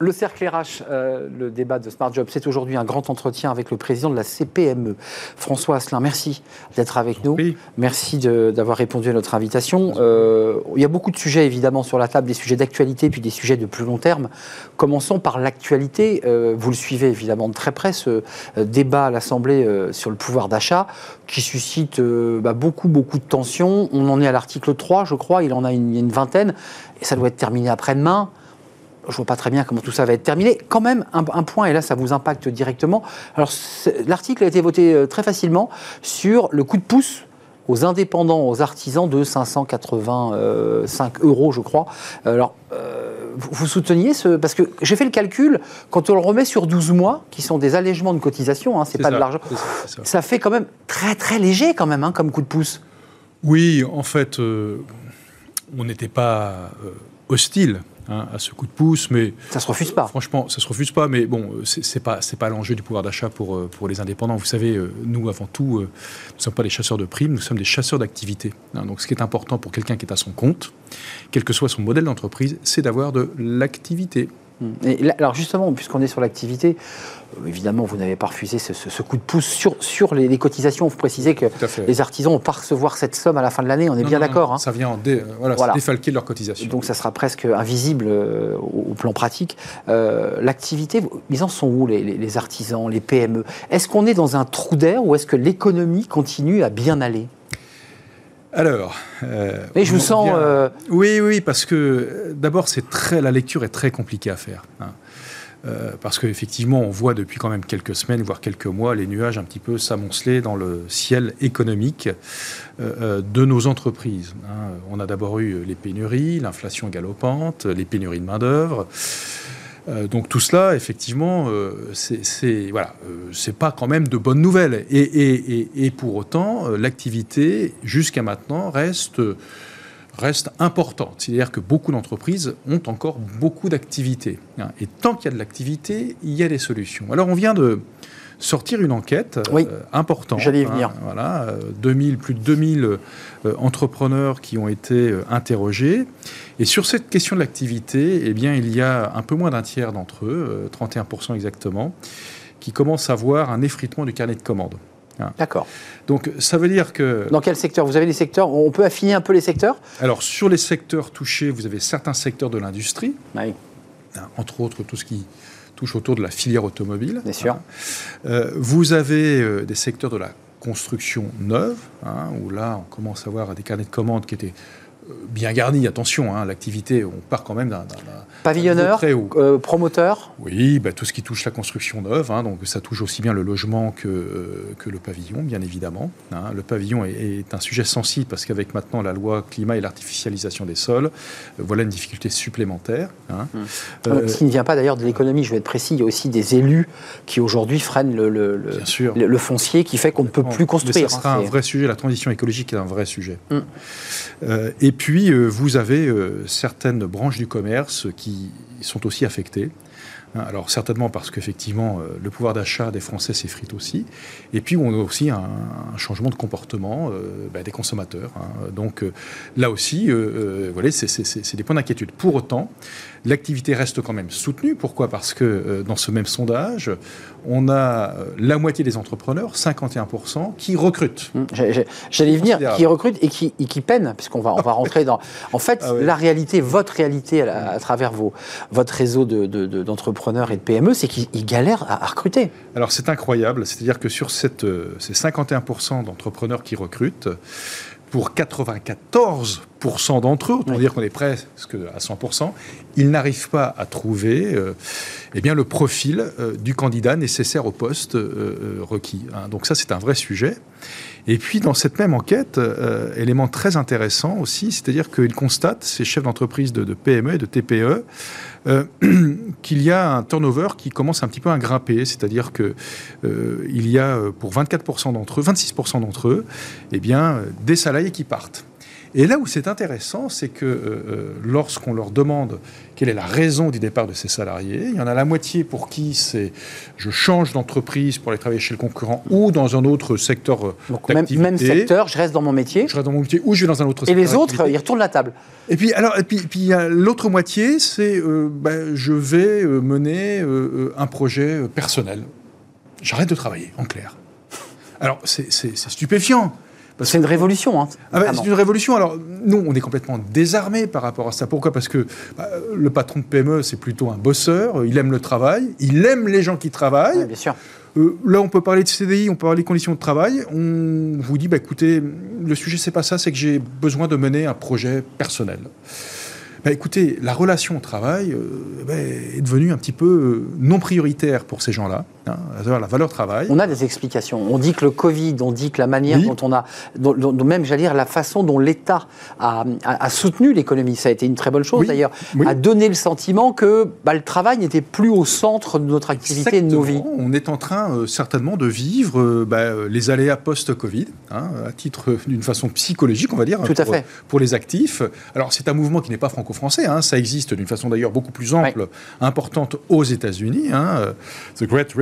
Le cercle RH, euh, le débat de Smart Job, c'est aujourd'hui un grand entretien avec le président de la CPME, François Asselin. Merci d'être avec nous. Merci d'avoir répondu à notre invitation. Euh, il y a beaucoup de sujets évidemment sur la table, des sujets d'actualité puis des sujets de plus long terme. Commençons par l'actualité. Euh, vous le suivez évidemment de très près, ce débat à l'Assemblée sur le pouvoir d'achat qui suscite bah, beaucoup, beaucoup de tensions. On en est à l'article 3, je crois, il en a une, une vingtaine, et ça doit être terminé après-demain je vois pas très bien comment tout ça va être terminé. Quand même, un, point, et là ça vous impacte directement. Alors, l'article a été voté euh, très facilement sur le coup de pouce aux indépendants, aux artisans de 585 euros, je crois. Alors, euh, vous souteniez ce... Parce que j'ai fait le calcul, quand on le remet sur 12 mois, qui sont des allègements de cotisation, hein, c'est pas de l'argent, ça, fait quand même très très léger quand même, hein, comme coup de pouce. Oui, en fait, euh, on n'était pas hostile Hein, à ce coup de pouce, mais ça se refuse pas. Franchement, ça se refuse pas, mais bon, c'est pas c'est pas l'enjeu du pouvoir d'achat pour euh, pour les indépendants. Vous savez, euh, nous avant tout, euh, nous ne sommes pas des chasseurs de primes, nous sommes des chasseurs d'activité. Hein. donc, ce qui est important pour quelqu'un qui est à son compte, quel que soit son modèle d'entreprise, c'est d'avoir de l'activité. Et alors justement, puisqu'on est sur l'activité, euh, évidemment, vous n'avez pas refusé ce, coup de pouce sur, sur les, cotisations. Vous précisez que les artisans vont pas recevoir cette somme à la fin de l'année, on est bien d'accord. Hein. Ça vient en dé, voilà, défalquer leur cotisation. Donc ça sera presque invisible au, plan pratique. l'activité, ils en sont où les, les artisans, les PME Est-ce qu'on est dans un trou d'air ou est-ce que l'économie continue à bien aller? Alors, euh, je vous sens. Euh, oui, oui, parce que d'abord, c'est très, la lecture est très compliquée à faire. Hein. Euh, parce qu'effectivement, on voit depuis quand même quelques semaines, voire quelques mois, les nuages un petit peu s'amonceler dans le ciel économique de nos entreprises. Hein. On a d'abord eu les pénuries, l'inflation galopante, les pénuries de main-d'œuvre. Euh, donc tout cela, effectivement, euh, c'est voilà, euh, c'est pas quand même de bonnes nouvelles. Et, pour autant, l'activité jusqu'à maintenant reste reste importante. C'est-à-dire que beaucoup d'entreprises ont encore beaucoup d'activités. Hein. Et tant qu'il y a de l'activité, il y a des solutions. Alors on vient de sortir une enquête oui, importante. J'allais venir. Hein, voilà, 2000, plus de 2000 entrepreneurs qui ont été interrogés. Et sur cette question de l'activité, eh bien, il y a un peu moins d'un tiers d'entre eux, 31% euh, exactement, qui commencent à voir un effritement du carnet de commandes. Hein. D'accord. Donc ça veut dire que... Dans quel secteur? Vous avez des secteurs? On peut affiner un peu les secteurs? Alors sur les secteurs touchés, vous avez certains secteurs de l'industrie. Oui. Hein, entre autres tout ce qui touche autour de la filière automobile. Bien sûr. Hein. Euh, vous avez euh, des secteurs de la construction neuve, où là on commence à voir des carnets de commandes qui étaient bien garni, attention, hein, l'activité, on part quand même d'un... Pavillonneur, euh, promoteur Oui, bah, tout ce qui touche la construction neuve, hein, donc ça touche aussi bien le logement que, euh, que le pavillon, bien évidemment. Hein. Le pavillon est, un sujet sensible parce qu'avec maintenant la loi climat et l'artificialisation des sols, euh, voilà une difficulté supplémentaire. Hum. ce qui ne vient pas d'ailleurs de l'économie, je vais être précis, il y a aussi des élus qui aujourd'hui freinent le, le, le, foncier qui fait qu'on ne peut plus construire. ça sera un vrai sujet, la transition écologique est un vrai sujet. Hum. et puis, euh, vous avez euh, certaines branches du commerce qui sont aussi affectées. Hein, alors certainement parce qu'effectivement euh, le pouvoir d'achat des Français s'effrite aussi, et puis on a aussi un, changement de comportement bah, des consommateurs. Hein. Donc là aussi, voilà, c'est des points d'inquiétude. Pour autant, L'activité reste quand même soutenue. Pourquoi? Parce que euh, dans ce même sondage, on a euh, la moitié des entrepreneurs, 51%, qui recrutent. Hum, j'allais venir, qui recrutent et qui, qui peinent, puisqu'on va, on va rentrer dans... En fait, ah la réalité, votre réalité à, travers vos, votre réseau d'entrepreneurs de, et de PME, c'est qu'ils galèrent à, recruter. Alors c'est incroyable, c'est-à-dire que sur cette, euh, ces 51% d'entrepreneurs qui recrutent, pour 94% d'entre eux, autant dire qu'on est presque à 100%, ils n'arrivent pas à trouver euh, eh bien, le profil euh, du candidat nécessaire au poste euh, requis. Hein. Donc ça, c'est un vrai sujet. Et puis, dans cette même enquête, élément très intéressant aussi, c'est-à-dire qu'ils constatent, ces chefs d'entreprise de, de, PME et de TPE, qu'il y a un turnover qui commence un petit peu à grimper, c'est-à-dire que il y a pour 24% d'entre eux, 26% d'entre eux, eh bien, des salariés qui partent. Et là où c'est intéressant, c'est que euh, euh, lorsqu'on leur demande quelle est la raison du départ de ces salariés, il y en a la moitié pour qui c'est je change d'entreprise pour aller travailler chez le concurrent ou dans un autre secteur euh, Donc même, même, secteur, je reste dans mon métier. Je reste dans mon métier ou je vais dans un autre secteur. Et les autres, ils retournent la table. Et puis, alors, et puis, puis l'autre moitié, c'est ben, je vais mener un projet personnel. J'arrête de travailler, en clair. Alors, c'est stupéfiant. C'est une révolution. Hein. Ah bah, c'est une révolution. Alors, nous, on est complètement désarmés par rapport à ça. Pourquoi? Parce que bah, le patron de PME, c'est plutôt un bosseur. Il aime le travail. Il aime les gens qui travaillent. bien sûr. Euh, là, on peut parler de CDI, on peut parler des conditions de travail. On vous dit, bah, écoutez, le sujet, c'est pas ça, c'est que j'ai besoin de mener un projet personnel. Bah, écoutez, la relation au travail euh, bah, est devenue un petit peu euh, non prioritaire pour ces gens-là. Hein, la valeur travail. On a des explications. On dit que le Covid, on dit que la manière dont on a, même j'allais dire la façon dont l'État a, soutenu l'économie, ça a été une très bonne chose d'ailleurs, a donné le sentiment que bah, le travail n'était plus au centre de notre activité et de nos vies. On est en train euh, certainement de vivre les aléas post-Covid, hein, à titre d'une façon psychologique, on va dire, Tout à fait. pour les actifs. Alors c'est un mouvement qui n'est pas franco français. Hein. Ça existe d'une façon d'ailleurs beaucoup plus ample, importante aux États-Unis. Hein. The Great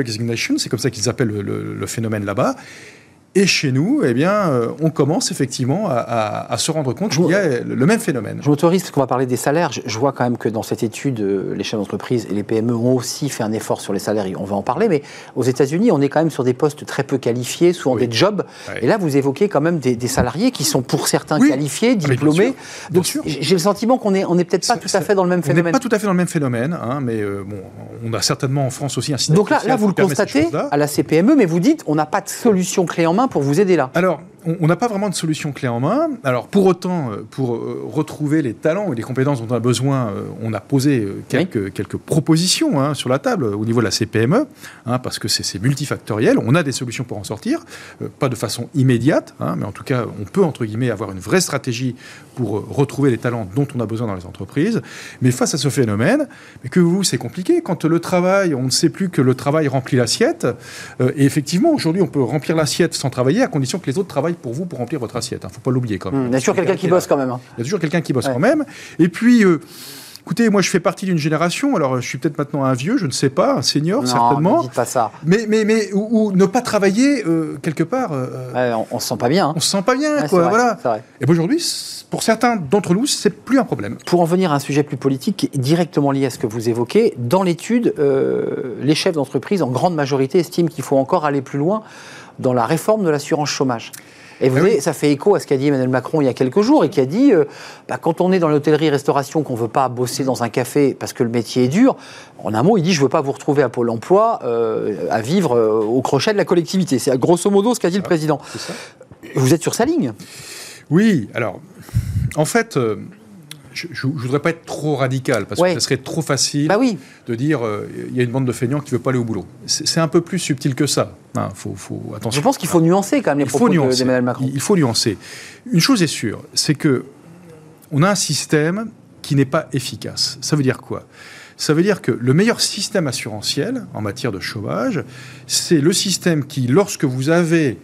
C'est comme ça qu'ils appellent le, phénomène là-bas. Et chez nous, eh bien, euh, on commence effectivement à, se rendre compte qu'il y a le même phénomène. Je m'autorise, parce qu'on va parler des salaires. Je, vois quand même que dans cette étude, euh, les chefs d'entreprise et les PME ont aussi fait un effort sur les salaires. On va en parler. Mais aux États-Unis, on est quand même sur des postes très peu qualifiés, souvent des jobs. Et là, vous évoquez quand même des, salariés qui sont pour certains qualifiés, ah, diplômés. Donc, j'ai le sentiment qu'on n'est on est peut-être pas tout à fait dans le même phénomène. On n'est pas tout à fait dans le même phénomène, mais euh, bon, on a certainement en France aussi un système. Donc là, là vous le constatez à la CPME, mais vous dites on n'a pas de solution clé en main pour vous aider là. On n'a pas vraiment de solution clé en main. Alors, pour autant, euh, pour euh, retrouver les talents et les compétences dont on a besoin, euh, on a posé quelques, quelques propositions hein, sur la table au niveau de la CPME, hein, parce que c'est multifactoriel. On a des solutions pour en sortir, pas de façon immédiate, hein, mais en tout cas, on peut, entre guillemets, avoir une vraie stratégie pour retrouver les talents dont on a besoin dans les entreprises. Mais face à ce phénomène, que vous, c'est compliqué. Quand le travail, on ne sait plus que le travail remplit l'assiette, et effectivement, aujourd'hui, on peut remplir l'assiette sans travailler, à condition que les autres travaillent pour vous pour remplir votre assiette. Il hein. ne faut pas l'oublier quand même. il y a toujours quelqu'un qui bosse quand même. Hein. Il y a toujours quelqu'un qui bosse quand même. Et puis. Euh, écoutez, moi je fais partie d'une génération, alors je suis peut-être maintenant un vieux, je ne sais pas, un senior non, certainement. Ne dites pas ça. Mais, mais, mais ou, ne pas travailler euh, quelque part. Euh, on, ne se sent pas bien. Hein. On se sent pas bien, quoi. voilà. Et aujourd'hui, pour certains d'entre nous, c'est plus un problème. Pour en venir à un sujet plus politique, directement lié à ce que vous évoquez, dans l'étude, les chefs d'entreprise, en grande majorité, estiment qu'il faut encore aller plus loin dans la réforme de l'assurance chômage. Et vous ah voyez, ça fait écho à ce qu'a dit Emmanuel Macron il y a quelques jours et qui a dit euh, bah, quand on est dans l'hôtellerie-restauration, qu'on ne veut pas bosser dans un café parce que le métier est dur, en un mot, il dit je ne veux pas vous retrouver à Pôle emploi euh, à vivre euh, au crochet de la collectivité. C'est grosso modo ce qu'a dit le président. Vous êtes sur sa ligne Oui, alors, en fait je ne voudrais pas être trop radical, parce que ce serait trop facile bah oui. de dire il y a une bande de feignants qui ne veut pas aller au boulot. C'est un peu plus subtil que ça. Hein, faut, attention. Je pense qu'il faut nuancer quand même les propos d'Emmanuel Macron. Il faut nuancer. Une chose est sûre, c'est que on a un système qui n'est pas efficace. Ça veut dire quoi? Ça veut dire que le meilleur système assurantiel en matière de chômage, c'est le système qui, lorsque vous avez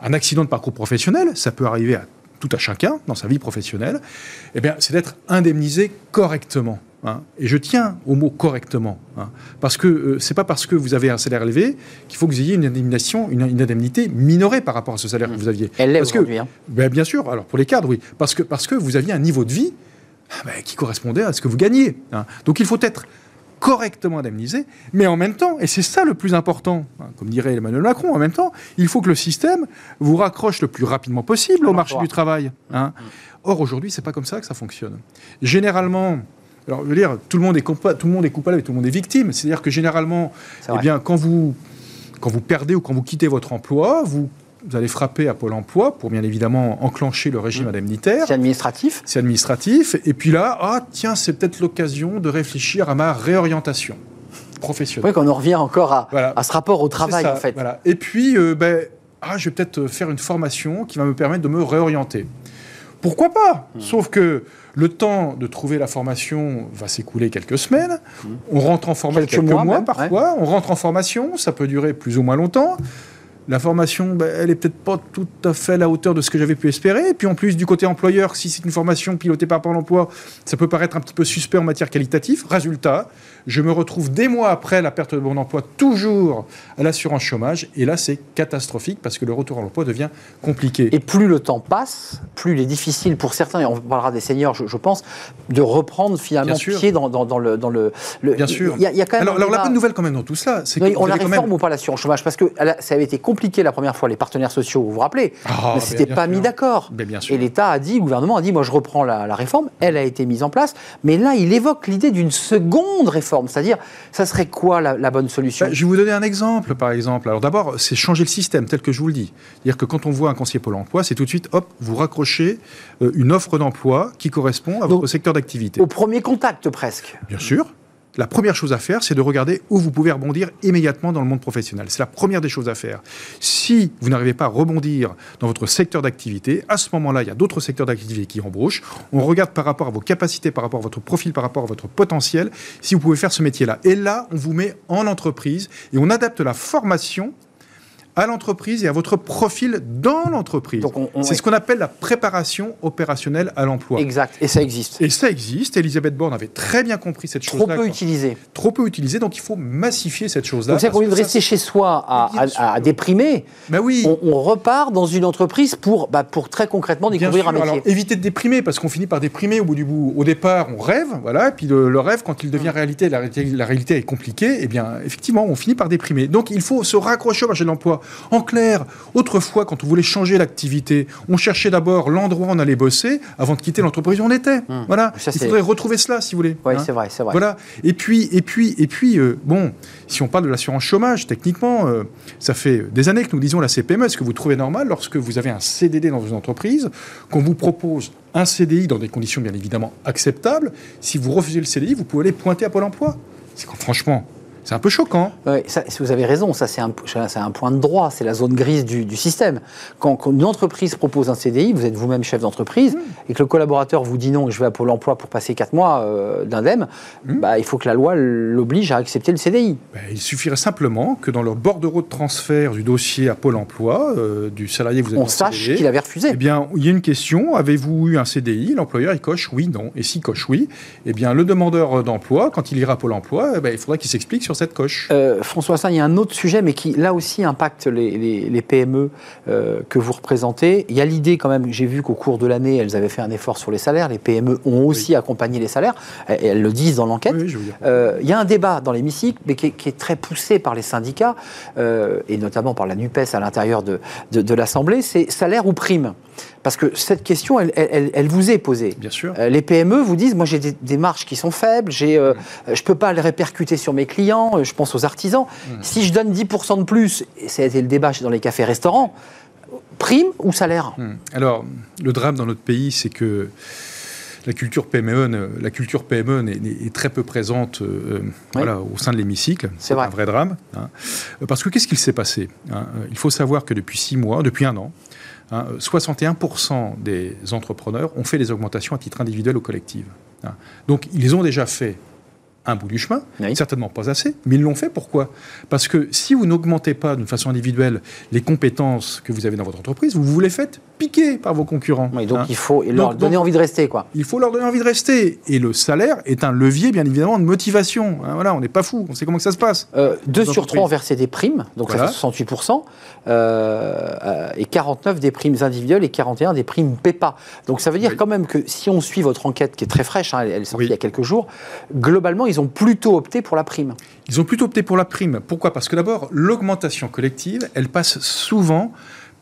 un accident de parcours professionnel, ça peut arriver à tout à chacun dans sa vie professionnelle, eh bien, c'est d'être indemnisé correctement. Hein. Et je tiens au mot correctement, hein. parce que euh, c'est pas parce que vous avez un salaire élevé qu'il faut que vous ayez une indemnisation, une, indemnité minorée par rapport à ce salaire que vous aviez. Elle l'est aujourd'hui. Hein. Ben, bien sûr. Alors pour les cadres, oui, parce que parce que vous aviez un niveau de vie ah, ben, qui correspondait à ce que vous gagnez. Donc il faut être correctement indemnisé, mais en même temps, et c'est ça le plus important, hein, comme dirait Emmanuel Macron, en même temps, il faut que le système vous raccroche le plus rapidement possible au marché du travail. Hein. Mm. Or, aujourd'hui, c'est pas comme ça que ça fonctionne. Généralement, alors, je veux dire, tout le monde est, tout le monde est coupable et tout le monde est victime. C'est-à-dire que généralement, eh bien, quand vous, quand vous perdez ou quand vous quittez votre emploi, vous vous allez frapper à Pôle emploi pour bien évidemment enclencher le régime mmh. indemnitaire. C'est administratif. C'est administratif. Et puis là, ah tiens, c'est peut-être l'occasion de réfléchir à ma réorientation professionnelle. Oui, qu'on en revient encore à, à, ce rapport au travail en fait. Voilà. Et puis, euh, ben, ah, je vais peut-être faire une formation qui va me permettre de me réorienter. Pourquoi pas? Mmh. Sauf que le temps de trouver la formation va s'écouler quelques semaines. Mmh. On rentre en formation quelques, mois, parfois. On rentre en formation, ça peut durer plus ou moins longtemps. La formation, ben, elle est peut-être pas tout à fait à la hauteur de ce que j'avais pu espérer. Et puis en plus, du côté employeur, si c'est une formation pilotée par Pôle emploi, ça peut paraître un petit peu suspect en matière qualitative. Résultat, je me retrouve des mois après la perte de mon emploi toujours à l'assurance chômage. Et là, c'est catastrophique parce que le retour à l'emploi devient compliqué. Et plus le temps passe, plus il est difficile pour certains, et on parlera des seniors, je, pense, de reprendre finalement pied dans, dans, le, dans le, Bien sûr. Il y a, quand même alors, alors la bonne nouvelle quand même dans tout ça, c'est qu'on la réforme ou pas l'assurance chômage? Parce que ça avait été compliqué la première fois, les partenaires sociaux, vous vous rappelez? Ah, Mais c'était pas mis d'accord. Et l'État a dit, le gouvernement a dit, moi je reprends la, la réforme, elle a été mise en place, mais là il évoque l'idée d'une seconde réforme c'est-à-dire, ça serait quoi la, bonne solution? Bah, Je vais vous donner un exemple, par exemple. Alors d'abord, c'est changer le système, tel que je vous le dis. C'est-à-dire que quand on voit un conseiller Pôle emploi, c'est tout de suite, hop, vous raccrochez euh, une offre d'emploi qui correspond à votre secteur d'activité. Au premier contact, presque. Bien sûr la première chose à faire, c'est de regarder où vous pouvez rebondir immédiatement dans le monde professionnel. C'est la première des choses à faire. Si vous n'arrivez pas à rebondir dans votre secteur d'activité, à ce moment-là, il y a d'autres secteurs d'activité qui embauchent. On regarde par rapport à vos capacités, par rapport à votre profil, par rapport à votre potentiel, si vous pouvez faire ce métier-là. Et là, on vous met en entreprise et on adapte la formation à l'entreprise et à votre profil dans l'entreprise. C'est ce qu'on appelle la préparation opérationnelle à l'emploi. Exact, et ça existe. Et ça existe. Elisabeth Borne avait très bien compris cette chose-là. Trop peu utilisée. Trop peu utilisée, donc il faut massifier cette chose-là. Donc qu'on de rester chez soi à, déprimer. Ben oui. On, repart dans une entreprise pour, bah, pour très concrètement découvrir un métier. Alors, éviter de déprimer, parce qu'on finit par déprimer au bout du bout. Au départ, on rêve, voilà, et puis le, rêve, quand il devient mm. réalité, la, la réalité est compliquée, et eh bien, effectivement, on finit par déprimer. Donc il faut se raccrocher au marché de l'emploi. En clair, autrefois, quand on voulait changer l'activité, on cherchait d'abord l'endroit où on allait bosser avant de quitter l'entreprise où on était. Hum. Voilà. Il faudrait retrouver cela, si vous voulez. Oui, hein. c'est vrai, c'est vrai. Voilà. Et puis, et puis, et puis, euh, bon, si on parle de l'assurance chômage, techniquement, euh, ça fait des années que nous disons la CPME. Est-ce que vous trouvez normal, lorsque vous avez un CDD dans une entreprise, qu'on vous propose un CDI dans des conditions bien évidemment acceptables Si vous refusez le CDI, vous pouvez aller pointer à Pôle Emploi. C'est franchement, c'est un peu choquant. Oui, vous avez raison, ça c'est un, un, point de droit, c'est la zone grise du, système. Quand, une entreprise propose un CDI, vous êtes vous-même chef d'entreprise, hmm. et que le collaborateur vous dit non, je vais à Pôle emploi pour passer 4 mois euh, d'indemne, hmm. bah, il faut que la loi l'oblige à accepter le CDI. Ben, il suffirait simplement que dans le bordereau de transfert du dossier à Pôle emploi, euh, du salarié que vous avez On sache qu'il avait refusé. Eh bien, il y a une question, avez-vous eu un CDI L'employeur, il coche oui, non. Et s'il coche oui, eh bien, le demandeur d'emploi, quand il ira à Pôle emploi, eh ben, il faudra qu'il s'explique sur cette coche. Euh, François Sain, il y a un autre sujet, mais qui là aussi impacte les, PME euh, que vous représentez. Il y a l'idée quand même, j'ai vu qu'au cours de l'année, elles avaient fait un effort sur les salaires. Les PME ont aussi accompagné les salaires, et elles le disent dans l'enquête. Euh, il y a un débat dans l'hémicycle, mais qui est, très poussé par les syndicats, et notamment par la NUPES à l'intérieur de, de l'Assemblée, c'est salaire ou prime? Parce que cette question, elle, vous est posée. Bien sûr. Euh, les PME vous disent, moi j'ai des, marges qui sont faibles, j'ai, euh, je ne peux pas les répercuter sur mes clients, euh, je pense aux artisans. Mmh. Si je donne 10% de plus, et ça a été le débat dans les cafés-restaurants, prime ou salaire? Mmh. Alors, le drame dans notre pays, c'est que la culture PME, la culture PME est, très peu présente voilà, au sein de l'hémicycle. C'est un vrai drame. Hein. Parce que qu'est-ce qu'il s'est passé hein? Il faut savoir que depuis six mois, depuis un an, 61% hein, des entrepreneurs ont fait des augmentations à titre individuel ou collectif. Hein. Donc, ils ont déjà fait un bout du chemin, certainement pas assez, mais ils l'ont fait. Pourquoi? Parce que si vous n'augmentez pas d'une façon individuelle les compétences que vous avez dans votre entreprise, vous vous les faites piquer par vos concurrents. donc hein. il faut leur donner envie de rester, quoi. Il faut leur donner envie de rester. Et le salaire est un levier, bien évidemment, de motivation. Hein, voilà, on n'est pas fou, on sait comment que ça se passe. Euh, deux sur trois ont versé des primes, donc ça fait 68%, euh, et 49 des primes individuelles et 41 des primes PEPA. Donc ça veut dire quand même que si on suit votre enquête, qui est très fraîche, hein, elle est sortie il y a quelques jours, globalement, ils ont plutôt opté pour la prime. Ils ont plutôt opté pour la prime. Pourquoi? Parce que d'abord, l'augmentation collective, elle passe souvent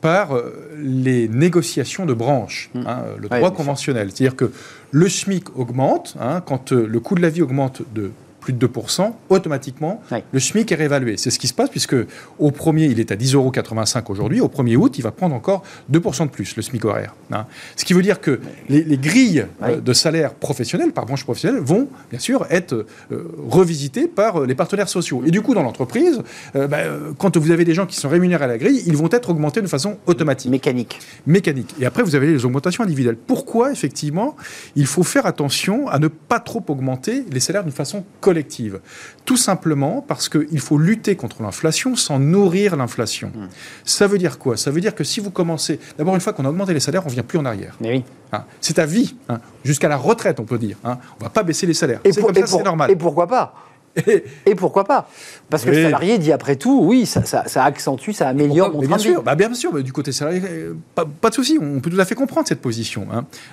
par euh, les négociations de branche, mmh. hein, le droit conventionnel. C'est-à-dire que le SMIC augmente, hein, quand euh, le coût de la vie augmente de plus de 2%, automatiquement, le SMIC est réévalué. C'est ce qui se passe puisque au premier, il est à 10,85 euros aujourd'hui. Au 1er août, il va prendre encore 2% de plus, le SMIC horaire. Hein. Ce qui veut dire que les, grilles euh, de salaire professionnels, par branche professionnelle, vont bien sûr être euh, revisitées par euh, les partenaires sociaux. Et du coup, dans l'entreprise, bah, quand vous avez des gens qui sont rémunérés à la grille, ils vont être augmentés de façon automatique. Mécanique. Mécanique. Et après, vous avez les augmentations individuelles. Pourquoi, effectivement, il faut faire attention à ne pas trop augmenter les salaires d'une façon collective. Tout simplement parce qu'il faut lutter contre l'inflation sans nourrir l'inflation. Hmm. Ça veut dire quoi? Ça veut dire que si vous commencez... D'abord, une fois qu'on a augmenté les salaires, on ne vient plus en arrière. Mais oui. Hein, c'est à vie, hein. jusqu'à la retraite, on peut dire. Hein. On ne va pas baisser les salaires. Et c'est normal. Et pourquoi pas? Et, pourquoi pas? Parce que le salarié dit après tout, oui, ça, accentue, ça améliore mon bien sûr, bah bien sûr, du côté salarié, euh, pas, de souci, on peut tout à fait comprendre cette position.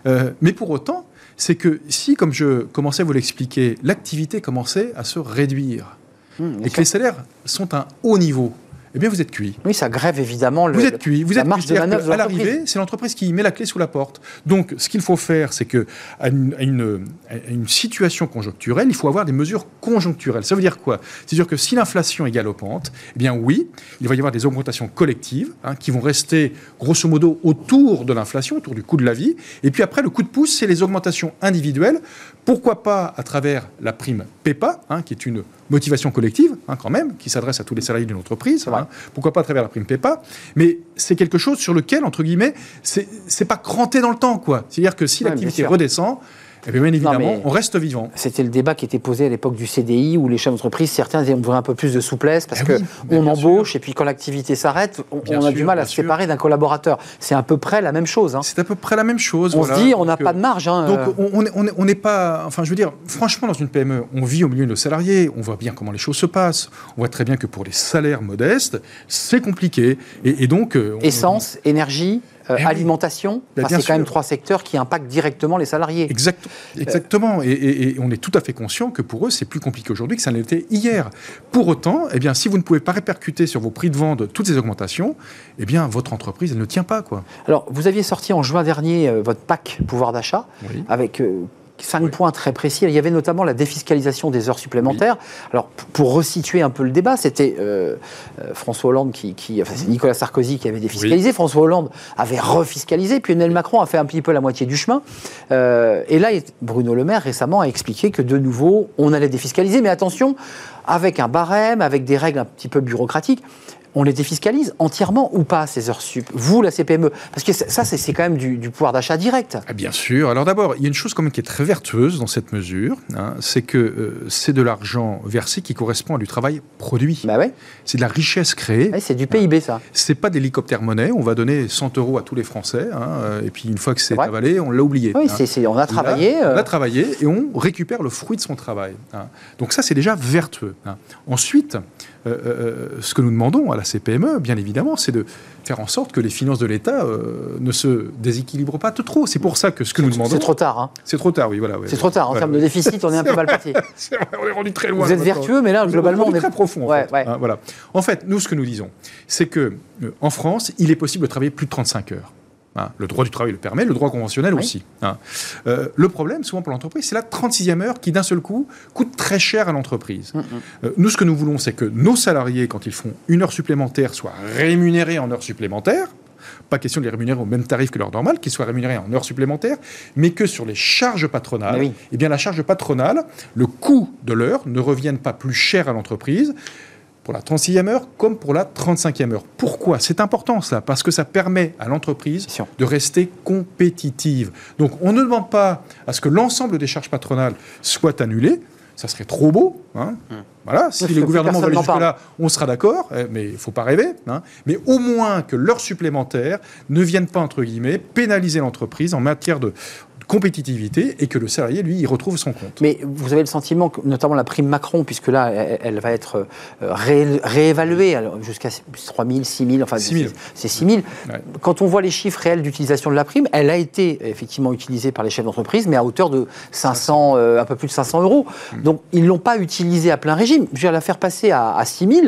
Euh, mais pour autant, c'est que si, comme je commençais à vous l'expliquer, l'activité commençait à se réduire hmm, et que les salaires sont à un haut niveau, eh bien vous êtes cuit. Oui, ça grève évidemment le, vous êtes cuit. Vous la êtes marge de manœuvre À l'arrivée, c'est l'entreprise qui met la clé sous la porte. Donc, ce qu'il faut faire, c'est que à une, une, situation conjoncturelle, il faut avoir des mesures conjoncturelles. Ça veut dire quoi? C'est-à-dire que si l'inflation est galopante, eh bien oui, il va y avoir des augmentations collectives hein, qui vont rester grosso modo autour de l'inflation, autour du coût de la vie. Et puis après, le coup de pouce, c'est les augmentations individuelles. Pourquoi pas à travers la prime PEPA, hein, qui est une motivation collective, hein, quand même, qui s'adresse à tous les salariés d'une entreprise. Hein. pourquoi pas à travers la prime PEPA Mais c'est quelque chose sur lequel, entre guillemets, c'est pas cranté dans le temps, quoi. C'est-à-dire que si l'activité redescend, Et bien, bien évidemment, on reste vivant. C'était le débat qui était posé à l'époque du CDI où les chefs d'entreprise, certains voudrait un peu plus de souplesse parce Eh que oui, mais on bien embauche et puis quand l'activité s'arrête, on, a sûr, du mal à se sûr. séparer d'un collaborateur. C'est à peu près la même chose. hein. C'est à peu près la même chose. On voilà. se dit on n'a pas euh, de marge. hein, Donc euh. on- on est- on est- on n'est pas, enfin je veux dire, franchement dans une PME, on vit au milieu de nos salariés, on voit bien comment les choses se passent, on voit très bien que pour les salaires modestes, c'est compliqué. Et, et donc... euh, on- Essence, énergie, euh, Eh oui. alimentation, Enfin, bien c'est quand même trois secteurs qui impactent directement les salariés. Exact- exactement. Et, et- et on est tout à fait conscient que pour eux, c'est plus compliqué aujourd'hui que ça l'était hier. Pour autant, eh bien, si vous ne pouvez pas répercuter sur vos prix de vente toutes ces augmentations, eh bien, votre entreprise, elle ne tient pas. Quoi. Alors, vous aviez sorti en juin dernier euh, votre pack pouvoir d'achat Oui. avec euh, cinq Oui. points très précis. Il y avait notamment la défiscalisation des heures supplémentaires. Alors, pour resituer un peu le débat, c'était euh, euh, François Hollande qui, qui- enfin, c'est Nicolas Sarkozy qui avait défiscalisé. François Hollande avait refiscalisé, puis Emmanuel Macron a fait un petit peu la moitié du chemin. Euh, et là, Bruno Le Maire récemment a expliqué que de nouveau, on allait défiscaliser, mais attention, avec un barème, avec des règles un petit peu bureaucratiques. On les défiscalise entièrement ou pas, ces heures sup? Vous, la CPME Parce que ça, c'est quand même du, du pouvoir d'achat direct. Ah, bien sûr. Alors d'abord, il y a une chose quand même qui est très vertueuse dans cette mesure, hein, c'est que euh, c'est de l'argent versé qui correspond à du travail produit. Bah ouais, C'est de la richesse créée. Ouais, c'est du PIB, ça. C'est pas d'hélicoptère monnaie. On va donner 100 euros à tous les Français, hein, euh, et puis une fois que c'est avalé, on l'a oublié. Oui, hein. on a travaillé. Là, euh, On a travaillé et on récupère le fruit de son travail. Donc ça, c'est déjà vertueux. Ensuite, euh, euh, ce que nous demandons à la CPME, bien évidemment, c'est de faire en sorte que les finances de l'État euh, ne se déséquilibrent pas trop. C'est pour ça que ce que nous demandons... C'est trop tard. hein. C'est trop tard, oui, voilà. ouais. C'est trop tard. En Ouais, termes ouais. de déficit, on est un peu mal parti. On est rendu très loin. Vous êtes vertueux, mais là, globalement, on on est très profond. En, fait, hein, voilà. en fait, nous, ce que nous disons, c'est que euh, en France, il est possible de travailler plus de 35 heures. Hein, le droit du travail le permet, le droit conventionnel Oui. aussi. hein. Euh, le problème, souvent pour l'entreprise, c'est la 36e heure qui, d'un seul coup, coûte très cher à l'entreprise. Mm, Euh, nous, ce que nous voulons, c'est que nos salariés, quand ils font une heure supplémentaire, soient rémunérés en heures supplémentaires. Pas question de les rémunérer au même tarif que l'heure normale, qu'ils soient rémunérés en heures supplémentaires, mais que sur les charges patronales, oui. eh bien, la charge patronale, le coût de l'heure ne revienne pas plus cher à l'entreprise pour la 36e heure comme pour la 35e heure. Pourquoi? C'est important ça, parce que ça permet à l'entreprise de rester compétitive. Donc on ne demande pas à ce que l'ensemble des charges patronales soient annulées, ça serait trop beau. hein. Voilà, si le gouvernement va jusque-là, on sera d'accord, eh, mais il ne faut pas rêver. hein. Mais au moins que l'heure supplémentaire ne vienne pas, entre guillemets, pénaliser l'entreprise en matière de compétitivité et que le salarié, lui, il retrouve son compte. Mais vous avez le sentiment que, notamment la prime Macron, puisque là, elle, elle va être euh, ré- réévaluée jusqu'à 3 000, 6 000, enfin, 6 000. c'est 6 000. Ouais. Quand on voit les chiffres réels d'utilisation de la prime, elle a été effectivement utilisée par les chefs d'entreprise, mais à hauteur de 500, euh, un peu plus de 500 euros. Mm. Donc, ils ne l'ont pas utilisée à plein régime. Je dire, la faire passer à, à 6 000,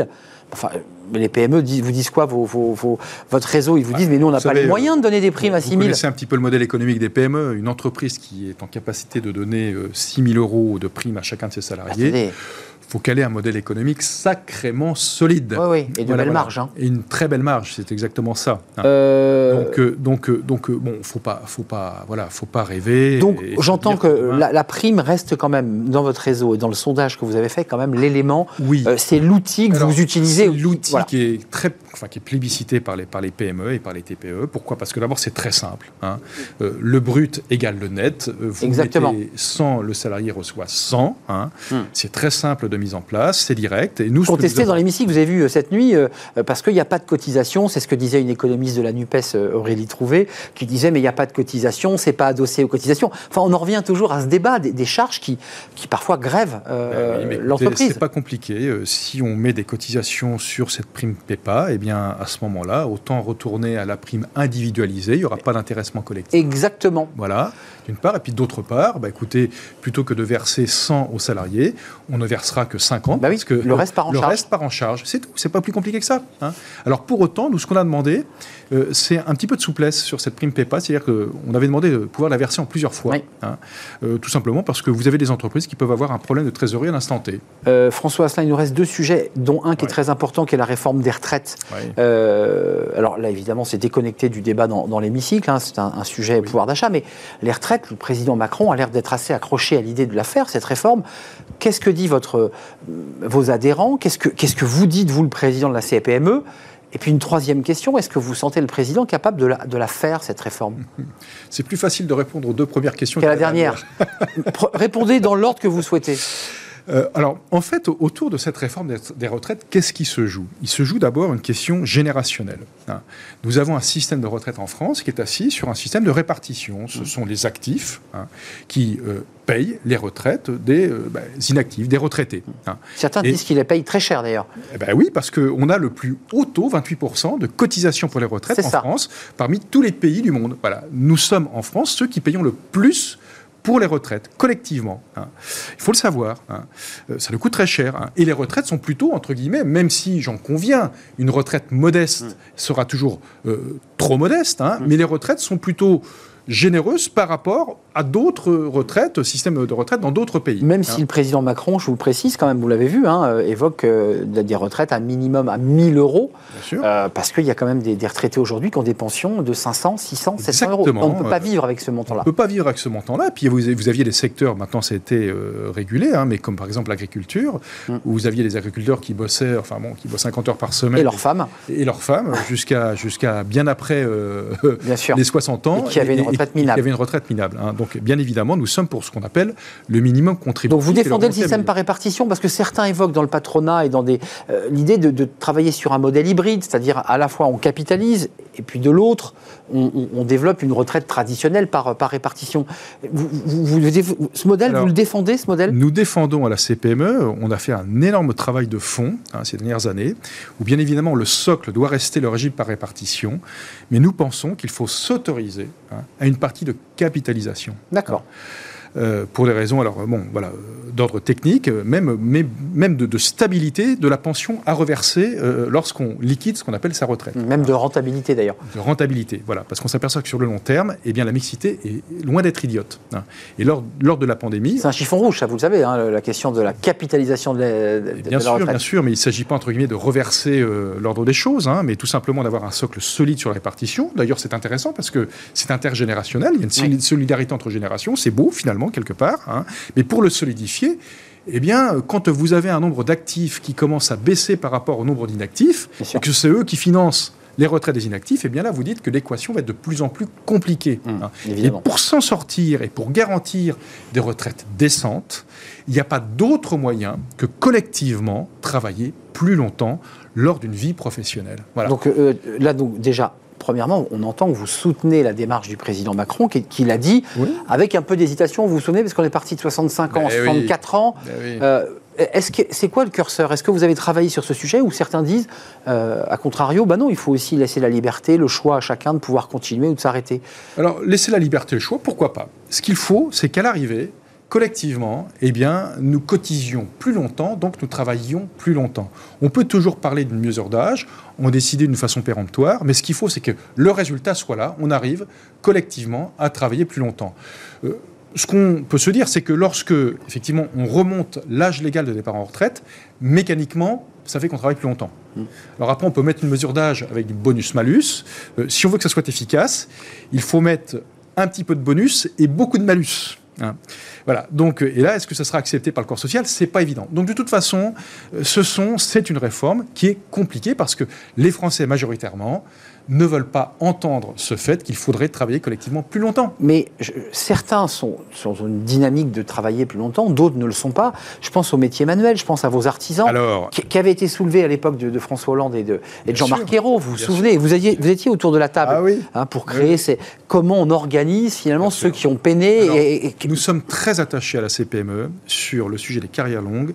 enfin, les PME disent- vous disent quoi vos, vos- vos- Votre réseau, ils vous disent, mais nous, on n'a vous pas savez, les moyens de donner des primes à Vous 6 000. connaissez un petit peu le modèle économique des PME. Une entreprise qui est en capacité de donner euh, 6 000 euros de prime à chacun de ses salariés, Attendez. Il faut qu'elle ait un modèle économique sacrément solide. Oui, oui, et de belles marges, hein. Et une très belle marge, c'est exactement ça. hein. Euh, Donc, euh, donc, euh, donc, bon, faut pas, faut pas, voilà, faut pas rêver. Donc j'entends que la, la prime reste quand même dans votre réseau et dans le sondage que vous avez fait quand même l'élément. Oui. euh, c'est l'outil que Alors, vous utilisez. l'outil Voilà. qui est très, enfin, qui est plébiscité par les, par les PME et par les TPE. Pourquoi? Parce que d'abord c'est très simple. hein. Euh, le brut égale le net. Euh, Vous Exactement. mettez 100, le salarié reçoit 100. hein. Hmm. C'est très simple de mise en place, c'est direct. Et nous, Contesté avons- dans l'hémicycle, vous avez vu euh, cette nuit, euh, parce qu'il n'y a pas de cotisation, c'est ce que disait une économiste de la NUPES, Aurélie Trouvé, qui disait mais il n'y a pas de cotisation, c'est pas adossé aux cotisations. Enfin, on en revient toujours à ce débat des, des charges qui, qui parfois grèvent écoutez, l'entreprise. C'est pas compliqué. Si on met des cotisations sur cette prime PEPA, eh bien, à ce moment-là, autant retourner à la prime individualisée. Il n'y aura pas d'intéressement collectif. Exactement. Voilà, d'une part. Et puis d'autre part, bah, écoutez, plutôt que de verser 100 aux salariés, on ne versera que 50. Bah oui, parce que le reste part en le charge. reste part en charge. C'est tout. C'est pas plus compliqué que ça. hein. Alors pour autant, nous, ce qu'on a demandé, euh, c'est un petit peu de souplesse sur cette prime PEPA. C'est-à-dire qu'on avait demandé de pouvoir la verser en plusieurs fois. Oui. hein. Euh, tout simplement parce que vous avez des entreprises qui peuvent avoir un problème de trésorerie à l'instant T. Euh, François Asselin, il nous reste deux sujets, dont un qui est très important, qui est la réforme des retraites. Ouais. Alors là, évidemment, c'est déconnecté du débat dans, dans l'hémicycle, hein, c'est un, un sujet pouvoir d'achat, mais les retraites, le président Macron a l'air d'être assez accroché à l'idée de la faire, cette réforme. Qu'est-ce que dit votre, vos adhérents? Qu'est-ce que, qu'est-ce que vous dites, vous, le président de la CPME Et puis une troisième question, est-ce que vous sentez le président capable de la, de la faire, cette réforme? C'est plus facile de répondre aux deux premières questions qu'à la dernière. Répondez dans l'ordre que vous souhaitez. Euh, alors, en fait, autour de cette réforme des retraites, qu'est-ce qui se joue? Il se joue d'abord une question générationnelle. Hein. Nous avons un système de retraite en France qui est assis sur un système de répartition. Ce sont les actifs hein, qui euh, payent les retraites des euh, bah, inactifs, des retraités. Hein. Certains disent qu'ils les payent très cher d'ailleurs. Eh ben oui, parce qu'on a le plus haut taux, 28%, de cotisation pour les retraites en France, parmi tous les pays du monde. Voilà. Nous sommes en France ceux qui payons le plus pour les retraites, collectivement. Hein. Il faut le savoir. Hein. Euh, ça nous coûte très cher. Hein. Et les retraites sont plutôt, entre guillemets, même si j'en conviens, une retraite modeste mmh. sera toujours euh, trop modeste, mmh. mais les retraites sont plutôt généreuse par rapport à d'autres retraites, systèmes de retraite dans d'autres pays. Même si hein. le président Macron, je vous le précise quand même, vous l'avez vu, hein, euh, évoque euh, des retraites à minimum à 1000 euros, euh, parce qu'il y a quand même des, retraités aujourd'hui qui ont des pensions de 500, 600, 700 euros. On ne peut pas vivre avec ce montant-là. On ne peut pas vivre avec ce montant-là. Puis vous, vous, aviez des secteurs, maintenant ça a été régulé, hein, mais comme par exemple l'agriculture, mm. où vous aviez des agriculteurs qui bossaient, enfin bon, qui bossent 50 heures par semaine. Et leurs femmes. Et, leurs femmes, jusqu'à jusqu'à bien après bien les 60 ans. Et qui avaient une il y avait une retraite minable. Hein. Donc, bien évidemment, nous sommes pour ce qu'on appelle le minimum contributif. Donc, vous défendez le, système par répartition parce que certains évoquent dans le patronat et dans des euh, l'idée de, travailler sur un modèle hybride, c'est-à-dire à la fois on capitalise et puis de l'autre on, développe une retraite traditionnelle par, par répartition. Vous, ce modèle, vous le défendez, ce modèle? Nous défendons à la CPME, on a fait un énorme travail de fond hein, ces dernières années, où bien évidemment le socle doit rester le régime par répartition, mais nous pensons qu'il faut s'autoriser hein, à une partie de capitalisation. D'accord. Euh, pour des raisons, alors bon, voilà, d'ordre technique, même, même de, stabilité de la pension à reverser euh, lorsqu'on liquide ce qu'on appelle sa retraite. Même de rentabilité d'ailleurs. De rentabilité, voilà, parce qu'on s'aperçoit que sur le long terme, eh bien, la mixité est loin d'être idiote. Hein. Et lors, lors de la pandémie... C'est un chiffon rouge, ça vous le savez, hein, la question de la capitalisation de, la, bien sûr, Bien sûr, mais il ne s'agit pas, entre guillemets, de reverser euh, l'ordre des choses, hein, mais tout simplement d'avoir un socle solide sur la répartition. D'ailleurs, c'est intéressant parce que c'est intergénérationnel, il y a une solidarité entre générations, c'est beau finalement quelque part. Hein. Mais pour le solidifier, eh bien, quand vous avez un nombre d'actifs qui commence à baisser par rapport au nombre d'inactifs, et que c'est eux qui financent les retraites des inactifs, eh bien là, vous dites que l'équation va être de plus en plus compliquée. Mmh, hein. Et pour s'en sortir et pour garantir des retraites décentes, il n'y a pas d'autre moyen que collectivement travailler plus longtemps lors d'une vie professionnelle. Voilà. Donc euh, là, donc, déjà, premièrement, on entend que vous soutenez la démarche du président Macron, qui, l'a dit, avec un peu d'hésitation, vous vous souvenez, parce qu'on est parti de 65 ans, 64 ben ans. Ben euh, est-ce que c'est quoi le curseur? Est-ce que vous avez travaillé sur ce sujet ou certains disent, euh, à contrario, bah non, il faut aussi laisser la liberté, le choix à chacun de pouvoir continuer ou de s'arrêter? Alors, laisser la liberté, le choix, pourquoi pas? Ce qu'il faut, c'est qu'à l'arrivée, collectivement, eh bien, nous cotisions plus longtemps, donc nous travaillions plus longtemps. On peut toujours parler d'une mesure d'âge, on décide d'une façon péremptoire, mais ce qu'il faut, c'est que le résultat soit là, on arrive collectivement à travailler plus longtemps. Euh, ce qu'on peut se dire, c'est que lorsque, effectivement, on remonte l'âge légal de départ en retraite, mécaniquement, ça fait qu'on travaille plus longtemps. Alors après, on peut mettre une mesure d'âge avec du bonus-malus. Euh, si on veut que ça soit efficace, il faut mettre un petit peu de bonus et beaucoup de malus. Hein. Voilà. Donc, et là, est-ce que ça sera accepté par le corps social? C'est pas évident. Donc, de toute façon, euh, ce sont, c'est une réforme qui est compliquée parce que les Français majoritairement ne veulent pas entendre ce fait qu'il faudrait travailler collectivement plus longtemps. Mais certains sont, sont une dynamique de travailler plus longtemps, d'autres ne le sont pas. Je pense aux métiers manuels, je pense à vos artisans, qui, avaient été soulevés à l'époque de, François Hollande et de, Jean-Marc Ayrault. Vous vous souvenez vous, aviez, vous étiez autour de la table ah hein, pour créer ces, comment on organise finalement ceux qui ont peiné. et, Nous sommes très attachés à la CPME sur le sujet des carrières longues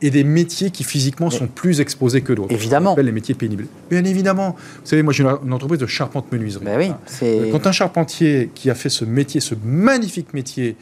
et des métiers qui physiquement sont plus exposés que d'autres. Évidemment. les métiers pénibles. Bien évidemment. Vous savez, moi j'ai une, entreprise de charpente-menuiserie. Ben oui, euh, Quand un charpentier qui a fait ce métier, ce magnifique métier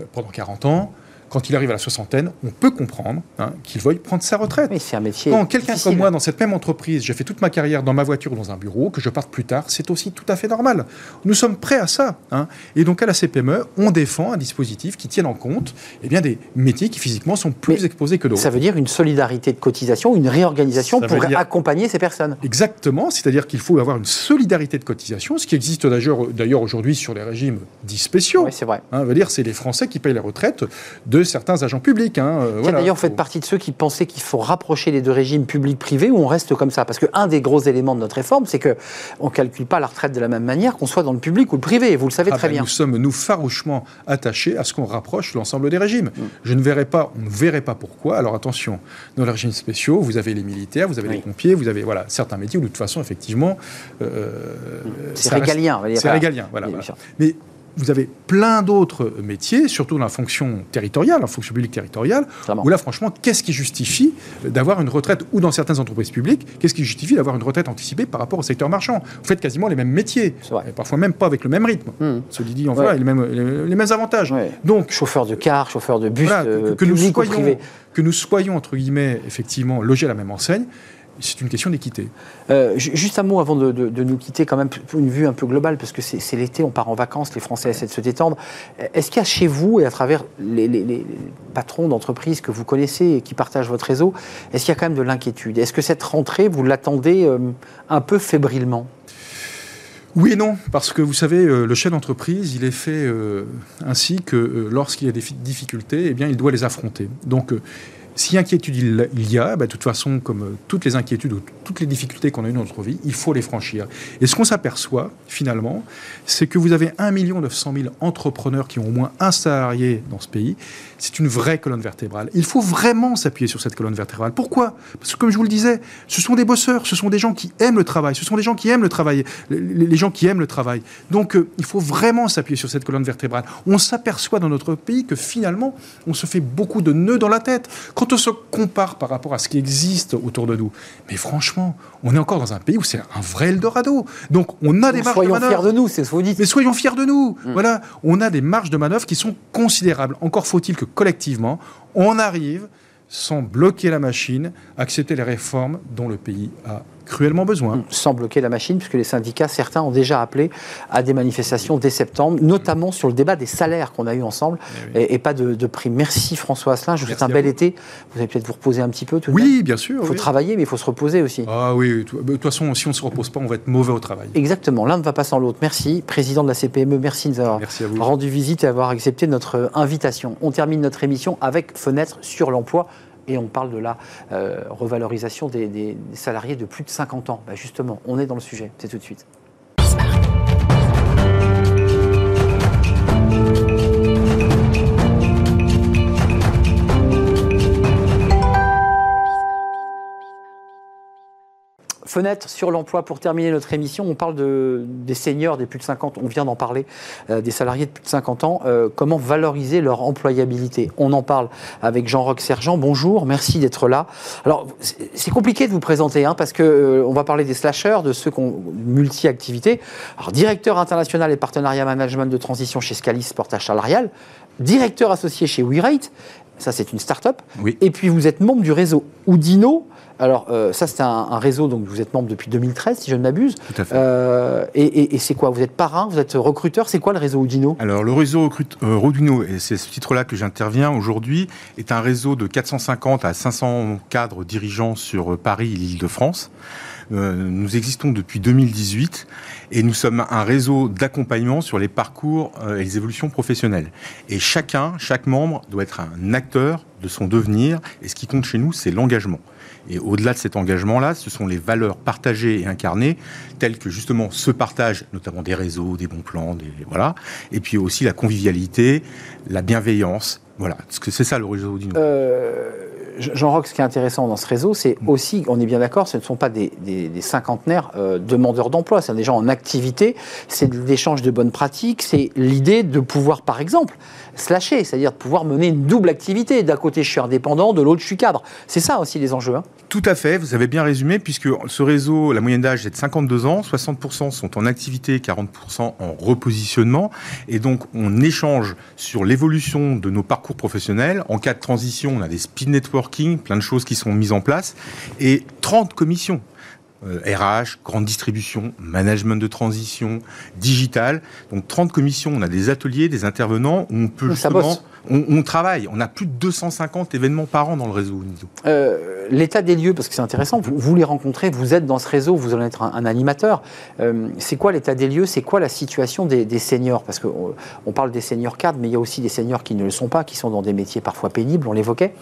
euh, pendant 40 ans, quand il arrive à la soixantaine, on peut comprendre hein, qu'il veuille prendre sa retraite. Mais c'est un métier. Quand quelqu'un comme moi, dans cette même entreprise, j'ai fait toute ma carrière dans ma voiture ou dans un bureau, que je parte plus tard, c'est aussi tout à fait normal. Nous sommes prêts à ça. Hein. Et donc à la CPME, on défend un dispositif qui tienne en compte eh bien, des métiers qui physiquement sont plus exposés que d'autres. Ça veut dire une solidarité de cotisation, une réorganisation pour accompagner ces personnes. Exactement, c'est-à-dire qu'il faut avoir une solidarité de cotisation, ce qui existe d'ailleurs aujourd'hui sur les régimes dits spéciaux. Oui, c'est vrai. Hein, veut dire c'est les Français qui payent la retraite de certains agents publics. Hein, euh, voilà. D'ailleurs, vous faites partie de ceux qui pensaient qu'il faut rapprocher les deux régimes public-privé ou on reste comme ça? Parce qu'un des gros éléments de notre réforme, c'est qu'on ne calcule pas la retraite de la même manière qu'on soit dans le public ou le privé. Vous le savez ah très ben, bien. Nous sommes, nous, farouchement attachés à ce qu'on rapproche l'ensemble des régimes. Mm. Je ne verrai pas, on ne verrait pas pourquoi. Alors attention, dans les régimes spéciaux, vous avez les militaires, vous avez les pompiers, vous avez voilà, certains métiers où de toute façon, effectivement... Euh, c'est régalien. C'est régalien, voilà. Mais vous avez plein d'autres métiers, surtout dans la fonction territoriale, la fonction publique territoriale, où là, franchement, qu'est-ce qui justifie d'avoir une retraite, ou dans certaines entreprises publiques, qu'est-ce qui justifie d'avoir une retraite anticipée par rapport au secteur marchand? Vous faites quasiment les mêmes métiers, et parfois même pas avec le même rythme. Mmh. Cela dit, on voit les, mêmes, les, mêmes avantages. Donc, chauffeur de car, chauffeur de bus, euh, que, nous soyons, que nous soyons, entre guillemets, effectivement, logés à la même enseigne, c'est une question d'équité. Euh, juste un mot avant de, nous quitter, quand même, une vue un peu globale, parce que c'est l'été, on part en vacances, les Français essaient de se détendre. Est-ce qu'il y a chez vous, et à travers les, patrons d'entreprises que vous connaissez et qui partagent votre réseau, est-ce qu'il y a quand même de l'inquiétude? Est-ce que cette rentrée, vous l'attendez euh, un peu fébrilement? Oui et non, parce que vous savez, euh, le chef d'entreprise, il est fait ainsi que lorsqu'il y a des difficultés, eh bien, il doit les affronter. Donc, si inquiétude il y a, bah, de toute façon, comme euh, toutes les inquiétudes ou toutes les difficultés qu'on a eues dans notre vie, il faut les franchir. Et ce qu'on s'aperçoit, finalement, c'est que vous avez 1 900 000 entrepreneurs qui ont au moins un salarié dans ce pays. C'est une vraie colonne vertébrale. Il faut vraiment s'appuyer sur cette colonne vertébrale. Pourquoi? Parce que, comme je vous le disais, ce sont des bosseurs, ce sont des gens qui aiment le travail, ce sont des gens qui aiment le travail, les, gens qui aiment le travail. Donc, euh, il faut vraiment s'appuyer sur cette colonne vertébrale. On s'aperçoit dans notre pays que finalement, on se fait beaucoup de nœuds dans la tête. Quand on se compare par rapport à ce qui existe autour de nous, mais franchement, on est encore dans un pays où c'est un vrai Eldorado. Donc on a des marges de manœuvre. Soyons fiers de nous, c'est ce que vous dites. Mais soyons fiers de nous. Mm. Voilà, on a des marges de manœuvre qui sont considérables. Encore faut-il que collectivement, on arrive sans bloquer la machine, accepter les réformes dont le pays a cruellement besoin. Sans bloquer la machine, puisque les syndicats, certains ont déjà appelé à des manifestations dès septembre, notamment sur le débat des salaires qu'on a eu ensemble, eh et, pas de, de, prix. Merci François Asselin, je vous souhaite un bel été. Vous allez peut-être vous reposer un petit peu tout Oui, bien sûr. Il faut travailler, mais il faut se reposer aussi. Ah oui, de toute façon, si on ne se repose pas, on va être mauvais au travail. Exactement, l'un ne va pas sans l'autre. Merci, président de la CPME, merci de nous avoir rendu visite et avoir accepté notre invitation. On termine notre émission avec Fenêtre sur l'emploi et on parle de la euh, revalorisation des, salariés de plus de 50 ans. Bah, justement, on est dans le sujet, c'est tout de suite. Fenêtre sur l'emploi pour terminer notre émission. On parle de, des seniors des plus de 50 on vient d'en parler, euh, des salariés de plus de 50 ans. Euh, comment valoriser leur employabilité? On en parle avec Jean-Roch Sergent. Bonjour, merci d'être là. Alors, c'est compliqué de vous présenter hein, parce qu'on euh, on va parler des slashers, de ceux qui ont multi-activités. Alors, directeur international et partenariat management de transition chez Scalis Portage Salarial, directeur associé chez WeRate, ça c'est une start-up. Oui. Et puis vous êtes membre du réseau Oudino, alors, euh, ça, c'est un, réseau, donc vous êtes membre depuis 2013, si je ne m'abuse. Tout à fait. Euh, et, c'est quoi? Vous êtes parrain, vous êtes recruteur, c'est quoi le réseau Oudino Alors, le réseau euh, et c'est ce titre-là que j'interviens aujourd'hui, est un réseau de 450 à 500 cadres dirigeants sur Paris et l'Île-de-France. Nous existons depuis 2018 et nous sommes un réseau d'accompagnement sur les parcours et les évolutions professionnelles. Et chacun, chaque membre doit être un acteur de son devenir et ce qui compte chez nous, c'est l'engagement. Et au-delà de cet engagement-là, ce sont les valeurs partagées et incarnées, telles que justement ce partage, notamment des réseaux, des bons plans, des, voilà, et puis aussi la convivialité, la bienveillance. Voilà, parce que c'est ça le réseau d'Inno. Euh, Jean-Roch, ce qui est intéressant dans ce réseau, c'est mm. aussi, on est bien d'accord, ce ne sont pas des, cinquantenaires euh, demandeurs d'emploi, c'est des gens en activité, c'est l'échange de bonnes pratiques, c'est l'idée de pouvoir, par exemple, slasher, c'est-à-dire pouvoir mener une double activité. D'un côté, je suis indépendant, de l'autre, je suis cadre. C'est ça aussi les enjeux. Hein. Tout à fait, vous avez bien résumé, puisque ce réseau, la moyenne d'âge est de 52 ans, 60% sont en activité, 40% en repositionnement, et donc on échange sur l'évolution de nos parcours professionnels. En cas de transition, on a des speed networking, plein de choses qui sont mises en place, et 30 commissions RH, euh, grande distribution, management de transition, digital. Donc 30 commissions, on a des ateliers, des intervenants où on peut justement on, travaille. On a plus de 250 événements par an dans le réseau euh, L'état des lieux, parce que c'est intéressant, vous, vous, les rencontrez, vous êtes dans ce réseau, vous allez être un, animateur. Euh, c'est quoi l'état des lieux C'est quoi la situation des, seniors? Parce qu'on on parle des seniors cadres, mais il y a aussi des seniors qui ne le sont pas, qui sont dans des métiers parfois pénibles, on l'évoquait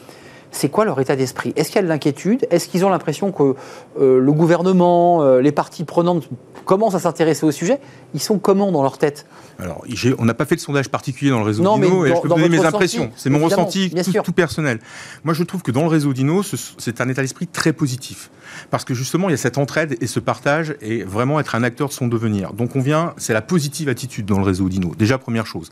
c'est quoi leur état d'esprit? Est-ce qu'il y a de l'inquiétude? Est-ce qu'ils ont l'impression que euh, le gouvernement, euh, les parties prenantes commencent à s'intéresser au sujet? Ils sont comment dans leur tête? Alors, on n'a pas fait de sondage particulier dans le réseau Dino, et je peux vous donner mes impressions. C'est mon ressenti tout, personnel. Moi, je trouve que dans le réseau Dino, c'est un état d'esprit très positif. Parce que justement, il y a cette entraide et ce partage et vraiment être un acteur de son devenir. Donc, on vient, c'est la positive attitude dans le réseau Dino. Déjà, première chose.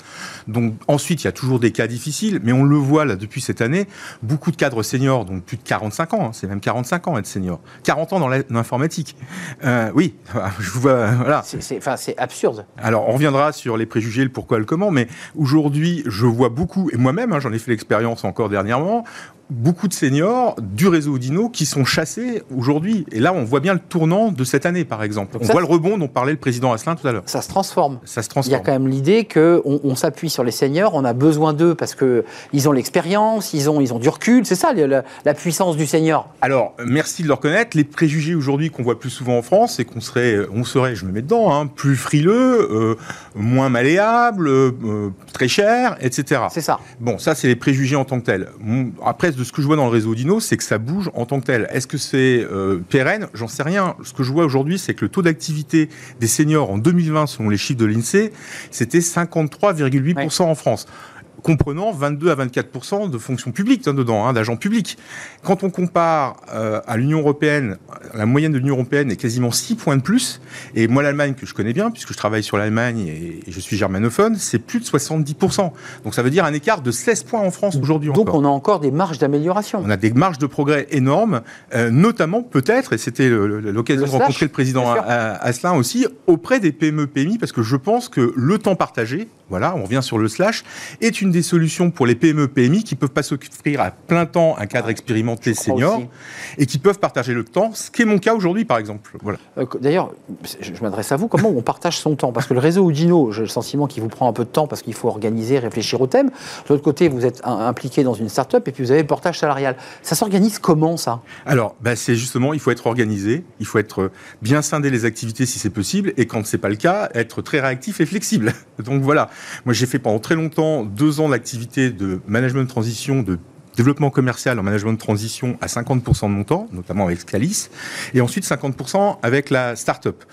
Donc, ensuite, il y a toujours des cas difficiles, mais on le voit là depuis cette année, beaucoup de cas senior, donc plus de 45 ans, hein, c'est même 45 ans être senior, 40 ans dans l'informatique. Euh, oui, je vous vois, voilà. C'est absurde. Alors, on reviendra sur les préjugés, le pourquoi, le comment, mais aujourd'hui, je vois beaucoup, et moi-même, hein, j'en ai fait l'expérience encore dernièrement, beaucoup de seniors du réseau Dino qui sont chassés aujourd'hui. Et là, on voit bien le tournant de cette année, par exemple. on voit le rebond dont parlait le président Asselin tout à l'heure. Ça se transforme. Ça se transforme. Il y a quand même l'idée qu'on on, s'appuie sur les seniors, on a besoin d'eux parce qu'ils ont l'expérience, ils ont, ils ont du recul. C'est ça la, puissance du senior. Alors, merci de le reconnaître. Les préjugés aujourd'hui qu'on voit plus souvent en France, c'est qu'on serait, on serait, je me mets dedans, hein, plus frileux, euh, moins malléable, euh, très cher, etc. C'est ça. Bon, ça, c'est les préjugés en tant que tels. Après, de ce que je vois dans le réseau Dino, c'est que ça bouge en tant que tel. Est-ce que c'est euh, pérenne? J'en sais rien. Ce que je vois aujourd'hui, c'est que le taux d'activité des seniors en 2020, selon les chiffres de l'INSEE, c'était 53,8% en France comprenant 22 à 24 de fonctions publiques hein, dedans, hein, d'agents publics. Quand on compare euh, à l'Union européenne, la moyenne de l'Union européenne est quasiment 6 points de plus. Et moi, l'Allemagne, que je connais bien, puisque je travaille sur l'Allemagne et, je suis germanophone, c'est plus de 70% Donc ça veut dire un écart de 16 points en France aujourd'hui Donc on a encore des marges d'amélioration. On a des marges de progrès énormes, euh, notamment peut-être, et c'était l'occasion de rencontrer le président Asselin aussi, auprès des PME-PMI, parce que je pense que le temps partagé, voilà, on revient sur le slash, est une des solutions pour les PME, PMI qui ne peuvent pas s'offrir à plein temps un cadre expérimenté senior et qui peuvent partager le temps, ce qui est mon cas aujourd'hui par exemple. Voilà. Euh, d'ailleurs, je, m'adresse à vous, comment on partage son temps? Parce que le réseau Udino, j'ai le sentiment qu'il vous prend un peu de temps parce qu'il faut organiser, réfléchir au thème. De l'autre côté, vous êtes impliqué dans une start-up et puis vous avez le portage salarial. Ça s'organise comment ça? Alors, bah, c'est justement, il faut être organisé, il faut être bien scinder les activités si c'est possible et quand ce n'est pas le cas, être très réactif et flexible. Donc voilà, moi, j'ai fait pendant très longtemps deux ans d'activité de management de transition, de développement commercial en management de transition à 50% de mon temps, notamment avec Scalis, et ensuite 50% avec la start-up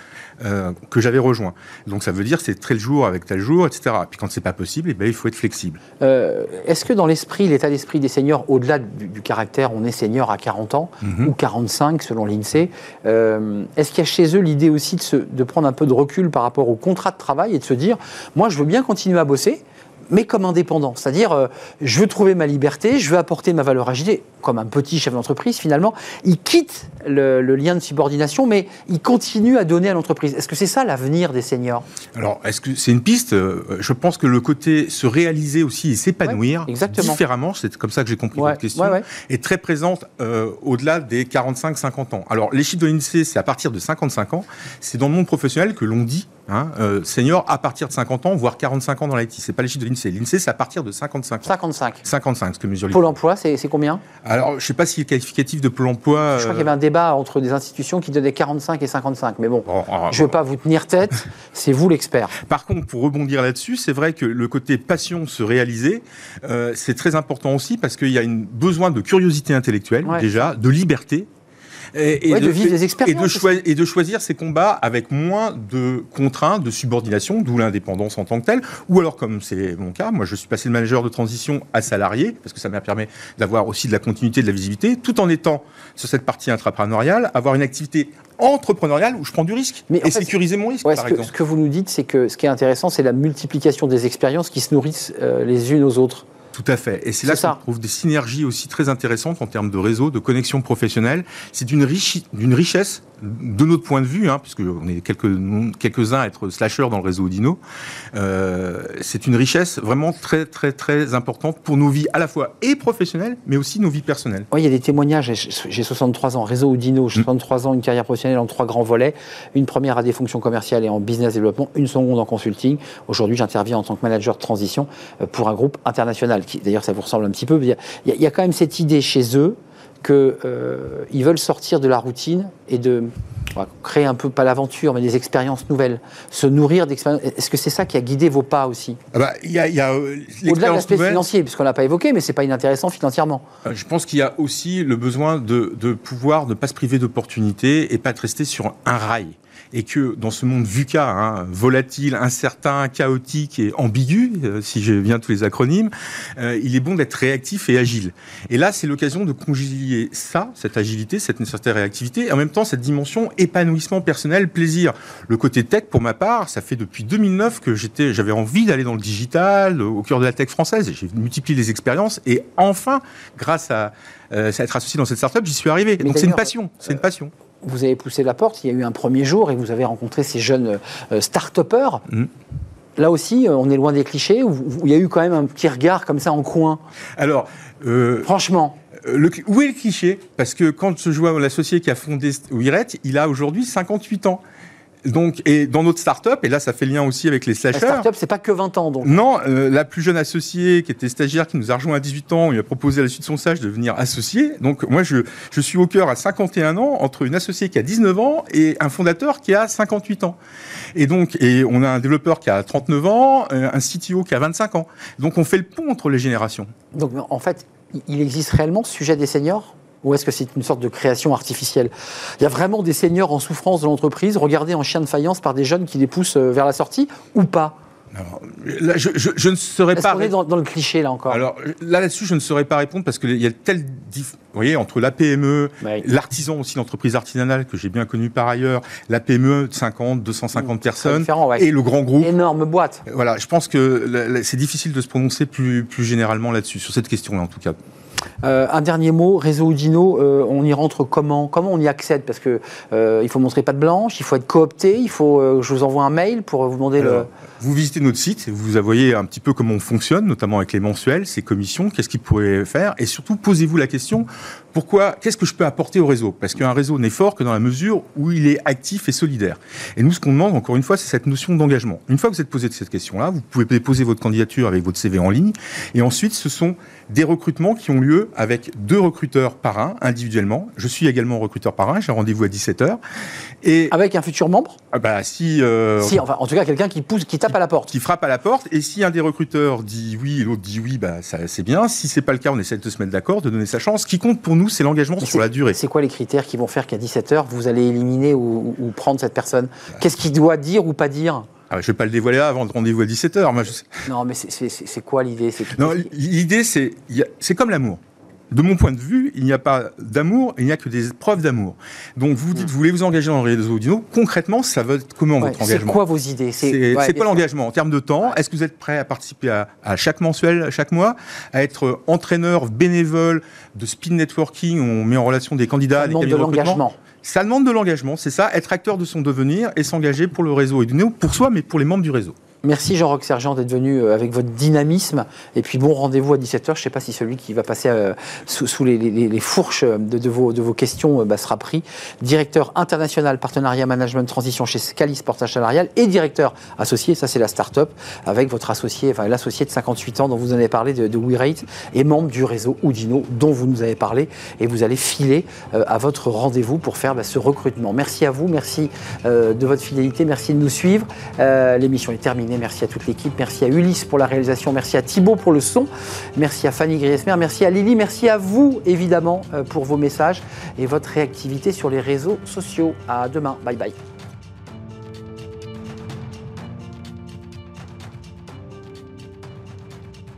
euh, que j'avais rejoint. Donc ça veut dire c'est tel jour avec tel jour, etc. Puis quand c'est pas possible, eh ben, il faut être flexible. Euh, est-ce que dans l'esprit, l'état d'esprit des seniors, au-delà du, caractère, on est senior à 40 ans mhm. ou 45 selon l'INSEE, euh, est-ce qu'il y a chez eux l'idée aussi de, de prendre un peu de recul par rapport au contrat de travail et de se dire, moi je veux bien continuer à bosser, mais comme indépendant. C'est-à-dire, euh, je veux trouver ma liberté, je veux apporter ma valeur ajoutée, comme un petit chef d'entreprise finalement. Il quitte le, lien de subordination, mais il continue à donner à l'entreprise. Est-ce que c'est ça l'avenir des seniors? Alors, est-ce que c'est une piste? Euh, Je pense que le côté se réaliser aussi et s'épanouir différemment, c'est comme ça que j'ai compris votre question, est très présente euh, au-delà des 45-50 ans. Alors, les chiffres de l'INSEE, c'est à partir de 55 ans. C'est dans le monde professionnel que l'on dit Hein, euh, senior à partir de 50 ans, voire 45 ans dans l'IT. C'est pas les chiffres de l'INSEE. L'INSEE, c'est à partir de 55 ans. 55. 55, ce que mesure Pôle emploi, c'est combien? Alors, je sais pas si le qualificatif de Pôle emploi. Je crois qu'il y avait un débat entre des institutions qui donnaient 45 et 55. Mais bon, je ne veux pas vous tenir tête, c'est vous l'expert. Par contre, pour rebondir là-dessus, c'est vrai que le côté passion se réaliser, euh, c'est très important aussi parce qu'il y a un besoin de curiosité intellectuelle, déjà, de liberté et, de, vivre des expériences. Et de, choisir ses combats avec moins de contraintes, de subordination, d'où l'indépendance en tant que telle. Ou alors, comme c'est mon cas, moi je suis passé de manager de transition à salarié, parce que ça m'a permis d'avoir aussi de la continuité, de la visibilité, tout en étant sur cette partie intrapreneuriale, avoir une activité entrepreneuriale où je prends du risque et sécuriser mon risque. par ce, que, ce, que, vous nous dites, c'est que ce qui est intéressant, c'est la multiplication des expériences qui se nourrissent euh, les unes aux autres. Tout à fait. Et c'est là qu'on trouve des synergies aussi très intéressantes en termes de réseau, de connexion professionnelle. C'est d'une richesse de notre point de vue, hein, puisque on est quelques, quelques-uns à être slasheurs dans le réseau Dino, euh, c'est une richesse vraiment très, très, très importante pour nos vies à la fois et professionnelles, mais aussi nos vies personnelles. Oui, il y a des témoignages. J'ai 63 ans, réseau Audino, 63 mm. ans, une carrière professionnelle en trois grands volets. Une première à des fonctions commerciales et en business développement, une seconde en consulting. Aujourd'hui, j'interviens en tant que manager de transition euh, pour un groupe international. D'ailleurs, ça vous ressemble un petit peu. Il y, a, il y a quand même cette idée chez eux qu'ils euh, veulent sortir de la routine et de créer un peu, pas l'aventure, mais des expériences nouvelles, se nourrir d'expériences. Est-ce que c'est ça qui a guidé vos pas aussi? Ah bah, y a, y a, euh, Au-delà de l'aspect financier, puisqu'on l'a pas évoqué, mais c'est pas inintéressant financièrement. Euh, je pense qu'il y a aussi le besoin de, de pouvoir ne pas se priver d'opportunités et pas de rester sur un rail et que dans ce monde VUCA, hein, volatile, incertain, chaotique et ambigu, euh, si j'ai bien tous les acronymes, euh, il est bon d'être réactif et agile. Et là, c'est l'occasion de concilier ça, cette agilité, cette certaine réactivité, et en même temps cette dimension épanouissement personnel, plaisir. Le côté tech, pour ma part, ça fait depuis 2009 que j'étais, j'avais envie d'aller dans le digital, au cœur de la tech française. J'ai multiplié les expériences et enfin, grâce à, euh, à être associé dans cette startup, j'y suis arrivé. Donc c'est une passion, c'est une passion vous avez poussé la porte, il y a eu un premier jour et vous avez rencontré ces jeunes euh, start-upers. Mm. Là aussi, euh, on est loin des clichés, ou il y a eu quand même un petit regard comme ça en coin? Alors, euh, franchement. Le, où est le cliché? Parce que quand je vois l'associé qui a fondé Wiret, il a aujourd'hui 58 ans. Donc, et dans notre start-up, et là ça fait lien aussi avec les slashers. La start-up, c'est pas que 20 ans donc. Non, euh, la plus jeune associée qui était stagiaire, qui nous a rejoint à 18 ans, on lui a proposé à la suite de son stage de devenir associé. Donc moi je, je suis au cœur à 51 ans entre une associée qui a 19 ans et un fondateur qui a 58 ans. Et donc, et on a un développeur qui a 39 ans, euh, un CTO qui a 25 ans. Donc on fait le pont entre les générations. Donc en fait, il existe réellement ce sujet des seniors? Ou est-ce que c'est une sorte de création artificielle? Il y a vraiment des seniors en souffrance de l'entreprise, regardés en chien de faïence par des jeunes qui les poussent euh, vers la sortie, ou pas? Là, je, je, ne saurais pas. On est dans, le cliché là encore? Alors là là-dessus, je ne saurais pas répondre parce qu'il y a tel, vous voyez, entre la PME, l'artisan aussi, l'entreprise artisanale que j'ai bien connue par ailleurs, la PME de 50, 250 personnes et le grand groupe. Énorme boîte. Voilà, je pense que c'est difficile de se prononcer plus, plus généralement là-dessus, sur cette question-là en tout cas. Euh, un dernier mot, réseau Udino, euh, on y rentre comment? Comment on y accède? Parce que euh, il faut montrer pas de blanche, il faut être coopté, il faut je vous envoie un mail pour vous demander le. Vous visitez notre site, vous voyez un petit peu comment on fonctionne, notamment avec les mensuels, ces commissions, qu'est-ce qu'ils pourraient faire, et surtout posez-vous la question pourquoi Qu'est-ce que je peux apporter au réseau? Parce qu'un réseau n'est fort que dans la mesure où il est actif et solidaire. Et nous, ce qu'on demande, encore une fois, c'est cette notion d'engagement. Une fois que vous êtes posé de cette question-là, vous pouvez déposer votre candidature avec votre CV en ligne, et ensuite, ce sont des recrutements qui ont lieu avec deux recruteurs par un, individuellement. Je suis également recruteur par un, j'ai rendez-vous à 17h. Et avec un futur membre? Ah bah, si, euh, si, enfin, en tout cas, quelqu'un qui pousse, qui tape à la porte. Qui frappe à la porte, et si un des recruteurs dit oui et l'autre dit oui, bah, c'est bien. Si c'est pas le cas, on essaie de se mettre d'accord, de donner sa chance. Ce qui compte pour nous, c'est l'engagement sur la durée. C'est quoi les critères qui vont faire qu'à 17h, vous allez éliminer ou, prendre cette personne? Qu'est-ce qu'il doit dire ou pas dire? Ah, je ne vais pas le dévoiler avant le rendez-vous à 17h. Moi, je Non, mais c'est quoi l'idée? L'idée, c'est comme l'amour. De mon point de vue, il n'y a pas d'amour, il n'y a que des preuves d'amour. Donc vous dites, vous voulez vous engager dans le réseau Dino, concrètement, ça va être comment votre engagement C'est quoi vos idées? C'est quoi l'engagement? En termes de temps Est-ce que vous êtes prêt à participer à, chaque mensuel, chaque mois, à être entraîneur bénévole de speed networking, on met en relation des candidats, ça des de l'engagement. Ça demande de l'engagement, c'est ça, être acteur de son devenir et s'engager pour le réseau et pour soi, mais pour les membres du réseau. Merci Jean-Roch Sergent d'être venu euh, avec votre dynamisme. Et puis bon rendez-vous à 17h. Je ne sais pas si celui qui va passer euh, sous, les, fourches de, vos, de, vos, questions euh, bah, sera pris. Directeur international partenariat management transition chez Scalis Portage Salarial et directeur associé, ça c'est la start-up, avec votre associé, enfin l'associé de 58 ans dont vous en avez parlé de, de WeRate et membre du réseau Oudino dont vous nous avez parlé. Et vous allez filer à votre rendez-vous pour faire bah, ce recrutement. Merci à vous, merci de votre fidélité, merci de nous suivre. L'émission est terminée. Merci à toute l'équipe. Merci à Ulysse pour la réalisation. Merci à Thibaut pour le son. Merci à Fanny Griesmer. Merci à Lily. Merci à vous, évidemment, euh, pour vos messages et votre réactivité sur les réseaux sociaux. À demain. Bye bye.